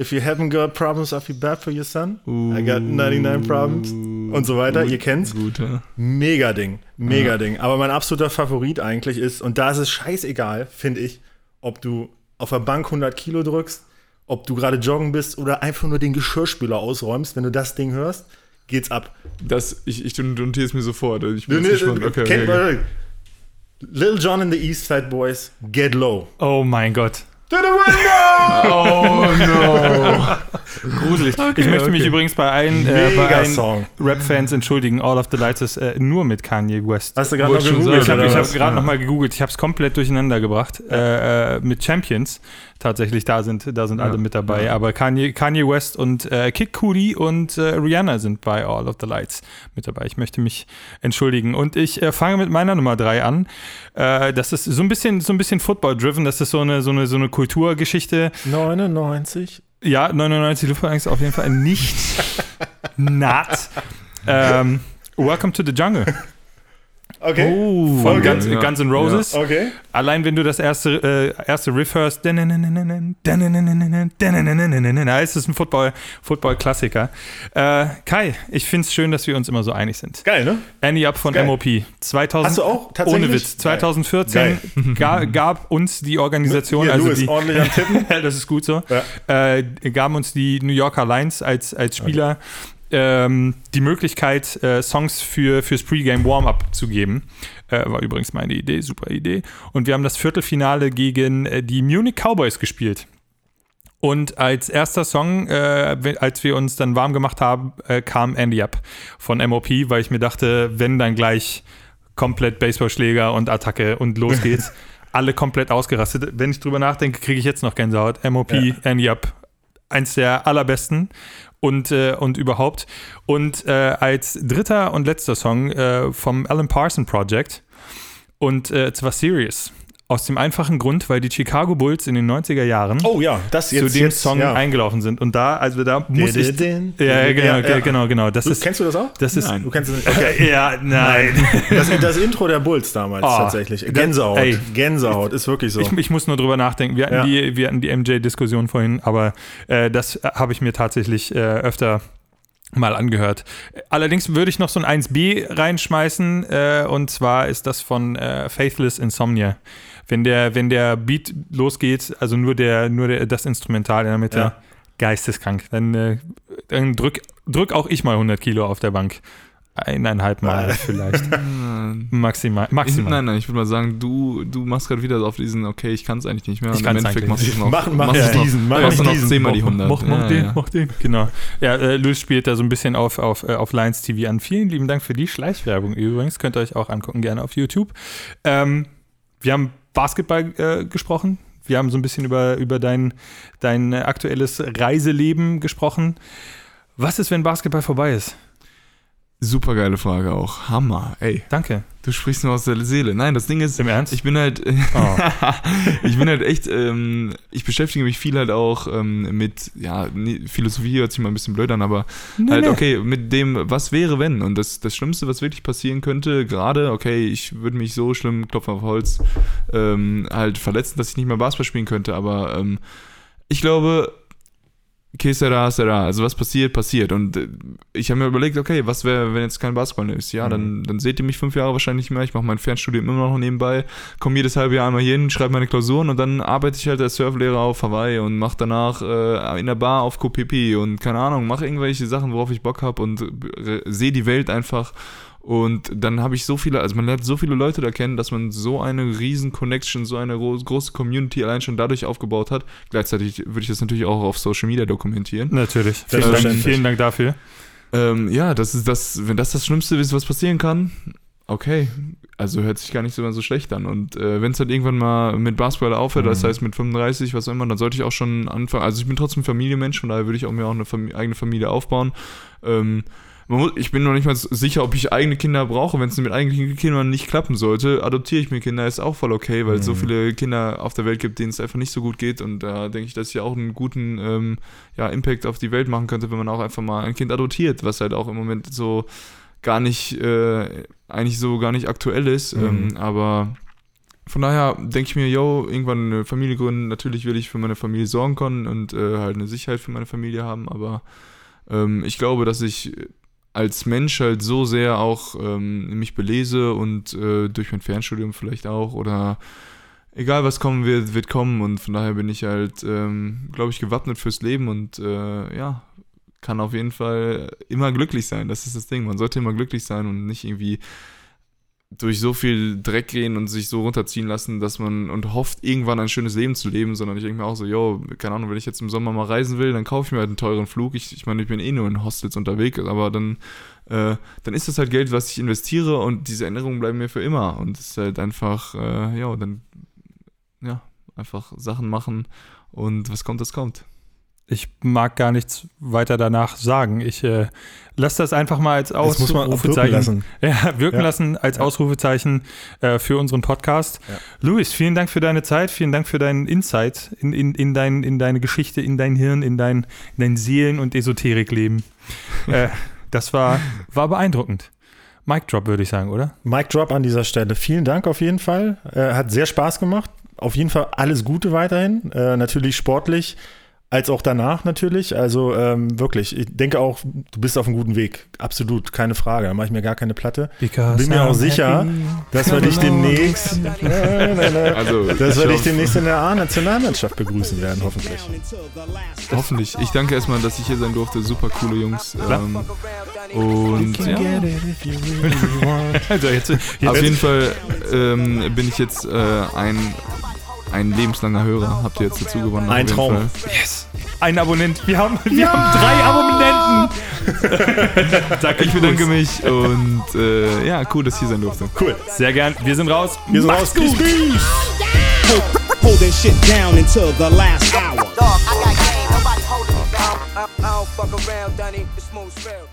If you haven't got problems, I feel bad for your son. I got 99 problems. Und so weiter, ihr kennt's. Gut, ja. Mega Ding, mega Ding. Aber mein absoluter Favorit eigentlich ist, und da ist es scheißegal, finde ich, ob du auf der Bank 100 Kilo drückst, ob du gerade joggen bist oder einfach nur den Geschirrspüler ausräumst. Wenn du das Ding hörst, geht's ab. Das, ich, ich notiere es mir sofort. Ich bin ne, gespannt. Okay, kennt okay, Lil Jon and the East Side Boys, Get Low. Oh mein Gott. To the window! Oh no. Gruselig. ich möchte mich okay. übrigens bei allen, äh, bei allen. Rap-Fans entschuldigen. All of the Lights ist äh, nur mit Kanye West. Hast du gerade noch gegoogelt? sagen, Ich habe hab gerade Ja. noch mal gegoogelt. Ich habe es komplett durcheinander gebracht. Äh, äh, mit Champions tatsächlich, da sind, da sind alle mit dabei. ja. Aber Kanye, Kanye West und äh, Kid Cudi und äh, Rihanna sind bei All of the Lights mit dabei. Ich möchte mich entschuldigen. Und ich äh, fange mit meiner Nummer drei an. Äh, das ist so ein bisschen, so ein bisschen Football-driven. Das ist so eine, so eine, so eine Kulturgeschichte. 99. Ja, 99 Luftballons auf jeden Fall nicht. Not. Ähm, Welcome to the Jungle. Okay. Von Voll Guns. Guns N' Roses. Okay. Allein wenn du das erste, äh, erste Riff hörst, da ist es ein Football, Football-Klassiker. Äh, Kai, ich finde es schön, dass wir uns immer so einig sind. Geil, ne? Annie Up von Geil. MOP. 2000, Hast du auch tatsächlich? Ohne Witz. 2014 ga, gab uns die Organisation, Hier, also Louis, die, ordentlich am Tippen. Ja, das ist gut so. Ja. Äh, gaben uns die New Yorker Lions als, als Spieler ähm, die Möglichkeit, äh, Songs für, fürs Pre-Game Warm-Up zu geben. Äh, war übrigens meine Idee, super Idee. Und wir haben das Viertelfinale gegen äh, die Munich Cowboys gespielt. Und als erster Song, äh, als wir uns dann warm gemacht haben, äh, kam Andy Up von MOP, weil ich mir dachte, wenn dann gleich komplett Baseballschläger und Attacke und los geht's. Alle komplett ausgerastet. Wenn ich drüber nachdenke, kriege ich jetzt noch Gänsehaut. MOP, Ja. Andy Up, eins der allerbesten und, äh, und überhaupt. Und äh, als dritter und letzter Song äh, vom Alan Parson Project und äh, zwar Serious. Aus dem einfachen Grund, weil die Chicago Bulls in den 90er Jahren Oh ja, das jetzt. zu dem jetzt, Song ja. eingelaufen sind. Und da, also da muss ich. Ja, genau, ja, genau, genau. Das Du, ist, kennst du das auch? das ist, Nein. Du kennst es nicht. Okay. ja, nein. Das, das Intro der Bulls damals Oh, tatsächlich. Gänsehaut. ey. Gänsehaut, ist wirklich so. Ich, ich muss nur drüber nachdenken. Wir hatten die, wir hatten die MJ-Diskussion vorhin, aber äh, das äh, habe ich mir tatsächlich äh, öfter mal angehört. Allerdings würde ich noch so ein 1B reinschmeißen äh, und zwar ist das von äh, Faithless Insomnia. Wenn der, wenn der Beat losgeht, also nur der, nur der, das Instrumental in der Mitte, Ja. geisteskrank. Dann, äh, dann drück, drück auch ich mal 100 Kilo auf der Bank. eineinhalb Mal vielleicht. Maximal. Maximal. nein, nein, ich würde mal sagen, du, du machst gerade wieder auf diesen, okay, ich kann es eigentlich nicht mehr. Ich eigentlich machst du es noch. Mach- mach machst ja es noch, diesen, mach machst nicht noch zehnmal die 100. Mach, mach Ja, den, ja. mach den. Genau. Ja, äh, Luis spielt da so ein bisschen auf, auf, äh, auf Lions TV an. Vielen lieben Dank für die Schleichwerbung übrigens. Könnt ihr euch auch angucken, gerne auf YouTube. Ähm, wir haben Basketball äh, gesprochen. Wir haben so ein bisschen über, über dein, dein aktuelles Reiseleben gesprochen. Was ist, wenn Basketball vorbei ist? Super geile Frage auch. Hammer, ey. Danke. Du sprichst nur aus der Seele. Nein, das Ding ist, Im Ernst? ich bin halt, Oh. ich bin halt echt, ähm, ich beschäftige mich viel halt auch ähm, mit, ja, nee, Philosophie hört sich mal ein bisschen blöd an, aber halt, nee. okay, mit dem, was wäre, wenn? Und das, das Schlimmste, was wirklich passieren könnte, gerade, okay, ich würde mich so schlimm, Klopfen auf Holz, ähm, halt verletzen, dass ich nicht mehr Basketball spielen könnte, aber ähm, ich glaube, que sera, sera. Also was passiert, passiert. Und äh, ich habe mir überlegt, okay, was wäre, wenn jetzt kein Basketball ist? Ja, dann, dann seht ihr mich fünf Jahre wahrscheinlich nicht mehr. Ich mache mein Fernstudium immer noch nebenbei, komme jedes halbe Jahr einmal hin, schreibe meine Klausuren und dann arbeite ich halt als Surflehrer auf Hawaii und mache danach äh, in der Bar auf Kopipi und keine Ahnung, mache irgendwelche Sachen, worauf ich Bock habe und äh, sehe die Welt einfach. Und dann habe ich so viele, also man lernt so viele Leute da kennen, dass man so eine riesen Connection, so eine gro- große Community allein schon dadurch aufgebaut hat. Gleichzeitig würde ich das natürlich auch auf Social Media dokumentieren. Natürlich. Vielen Dank, vielen Dank dafür. Ähm, ja, das ist das, wenn das das Schlimmste ist, was passieren kann, okay. Also hört sich gar nicht so, so schlecht an. Und äh, wenn es halt irgendwann mal mit Basketball aufhört, das heißt mit 35, was auch immer, dann sollte ich auch schon anfangen. Also ich bin trotzdem Familienmensch, von daher würde ich auch mir auch eine Fam eigene Familie aufbauen. Ähm, muss, ich bin noch nicht mal sicher, ob ich eigene Kinder brauche. Wenn es mit eigenen Kindern nicht klappen sollte, adoptiere ich mir Kinder, ist auch voll okay, weil es so viele Kinder auf der Welt gibt, denen es einfach nicht so gut geht. Und da denke ich, dass ich auch einen guten ähm, ja, Impact auf die Welt machen könnte, wenn man auch einfach mal ein Kind adoptiert, was halt auch im Moment so gar nicht, äh, eigentlich so gar nicht aktuell ist. Ähm, aber von daher denke ich mir, yo, irgendwann eine Familie gründen. Natürlich will ich für meine Familie sorgen können und äh, halt eine Sicherheit für meine Familie haben, aber ähm, ich glaube, dass ich als Mensch halt so sehr auch ähm, mich belese und äh, durch mein Fernstudium vielleicht auch oder egal was kommen wird, wird kommen und von daher bin ich halt, ähm, glaube ich, gewappnet fürs Leben und äh, ja, kann auf jeden Fall immer glücklich sein. Das ist das Ding. Man sollte immer glücklich sein und nicht irgendwie durch so viel Dreck gehen und sich so runterziehen lassen, dass man und hofft, irgendwann ein schönes Leben zu leben, sondern ich denke mir auch so, yo, keine Ahnung, wenn ich jetzt im Sommer mal reisen will, dann kaufe ich mir halt einen teuren Flug. Ich, ich meine, ich bin eh nur in Hostels unterwegs, aber dann, äh, dann ist das halt Geld, was ich investiere und diese Erinnerungen bleiben mir für immer. Und es ist halt einfach, äh, ja, dann, ja, einfach Sachen machen und was kommt, das kommt. Ich mag gar nichts weiter danach sagen. Ich äh, lasse das einfach mal als auch wirken Ausrufezeichen. lassen. Ja, wirken Ja. lassen als Ausrufezeichen äh, für unseren Podcast. Ja. Luis, vielen Dank für deine Zeit, vielen Dank für deinen Insight in, in, in, dein, in deine Geschichte, in dein Hirn, in dein, in dein Seelen- und Esoterikleben. äh, das war, war beeindruckend. Mic Drop, würde ich sagen, oder? Mic Drop an dieser Stelle. Vielen Dank auf jeden Fall. Äh, hat sehr Spaß gemacht. Auf jeden Fall alles Gute weiterhin. Äh, natürlich sportlich, als auch danach natürlich. Also ähm, wirklich, ich denke auch, du bist auf einem guten Weg. Absolut, keine Frage. Da mache ich mir gar keine Platte. Because Bin mir auch I'm sicher, happy. dass wir dich demnächst, nein, nein, nein, Also, dass ich wir dich demnächst in der A-Nationalmannschaft begrüßen werden, hoffentlich. Hoffentlich. Ich danke erstmal, dass ich hier sein durfte. Super coole Jungs. Ähm, und ja, Also jetzt, jetzt auf jeden Fall ähm, bin ich jetzt äh, ein, ein lebenslanger Hörer. Habt ihr jetzt dazu gewonnen? Ein Traum. Fall. Yes. Ein Abonnent. Wir haben, wir haben drei Abonnenten. Ich bedanke mich und äh, ja, cool, dass ich hier sein durfte. Cool. Sehr gern. Wir sind raus. Wir sind Macht's raus. Peace, gut. peace. Holding shit down until the last hour. Dog, I got game, nobody holding me down. I, I don't fuck around, Dunny. It's smooth spell.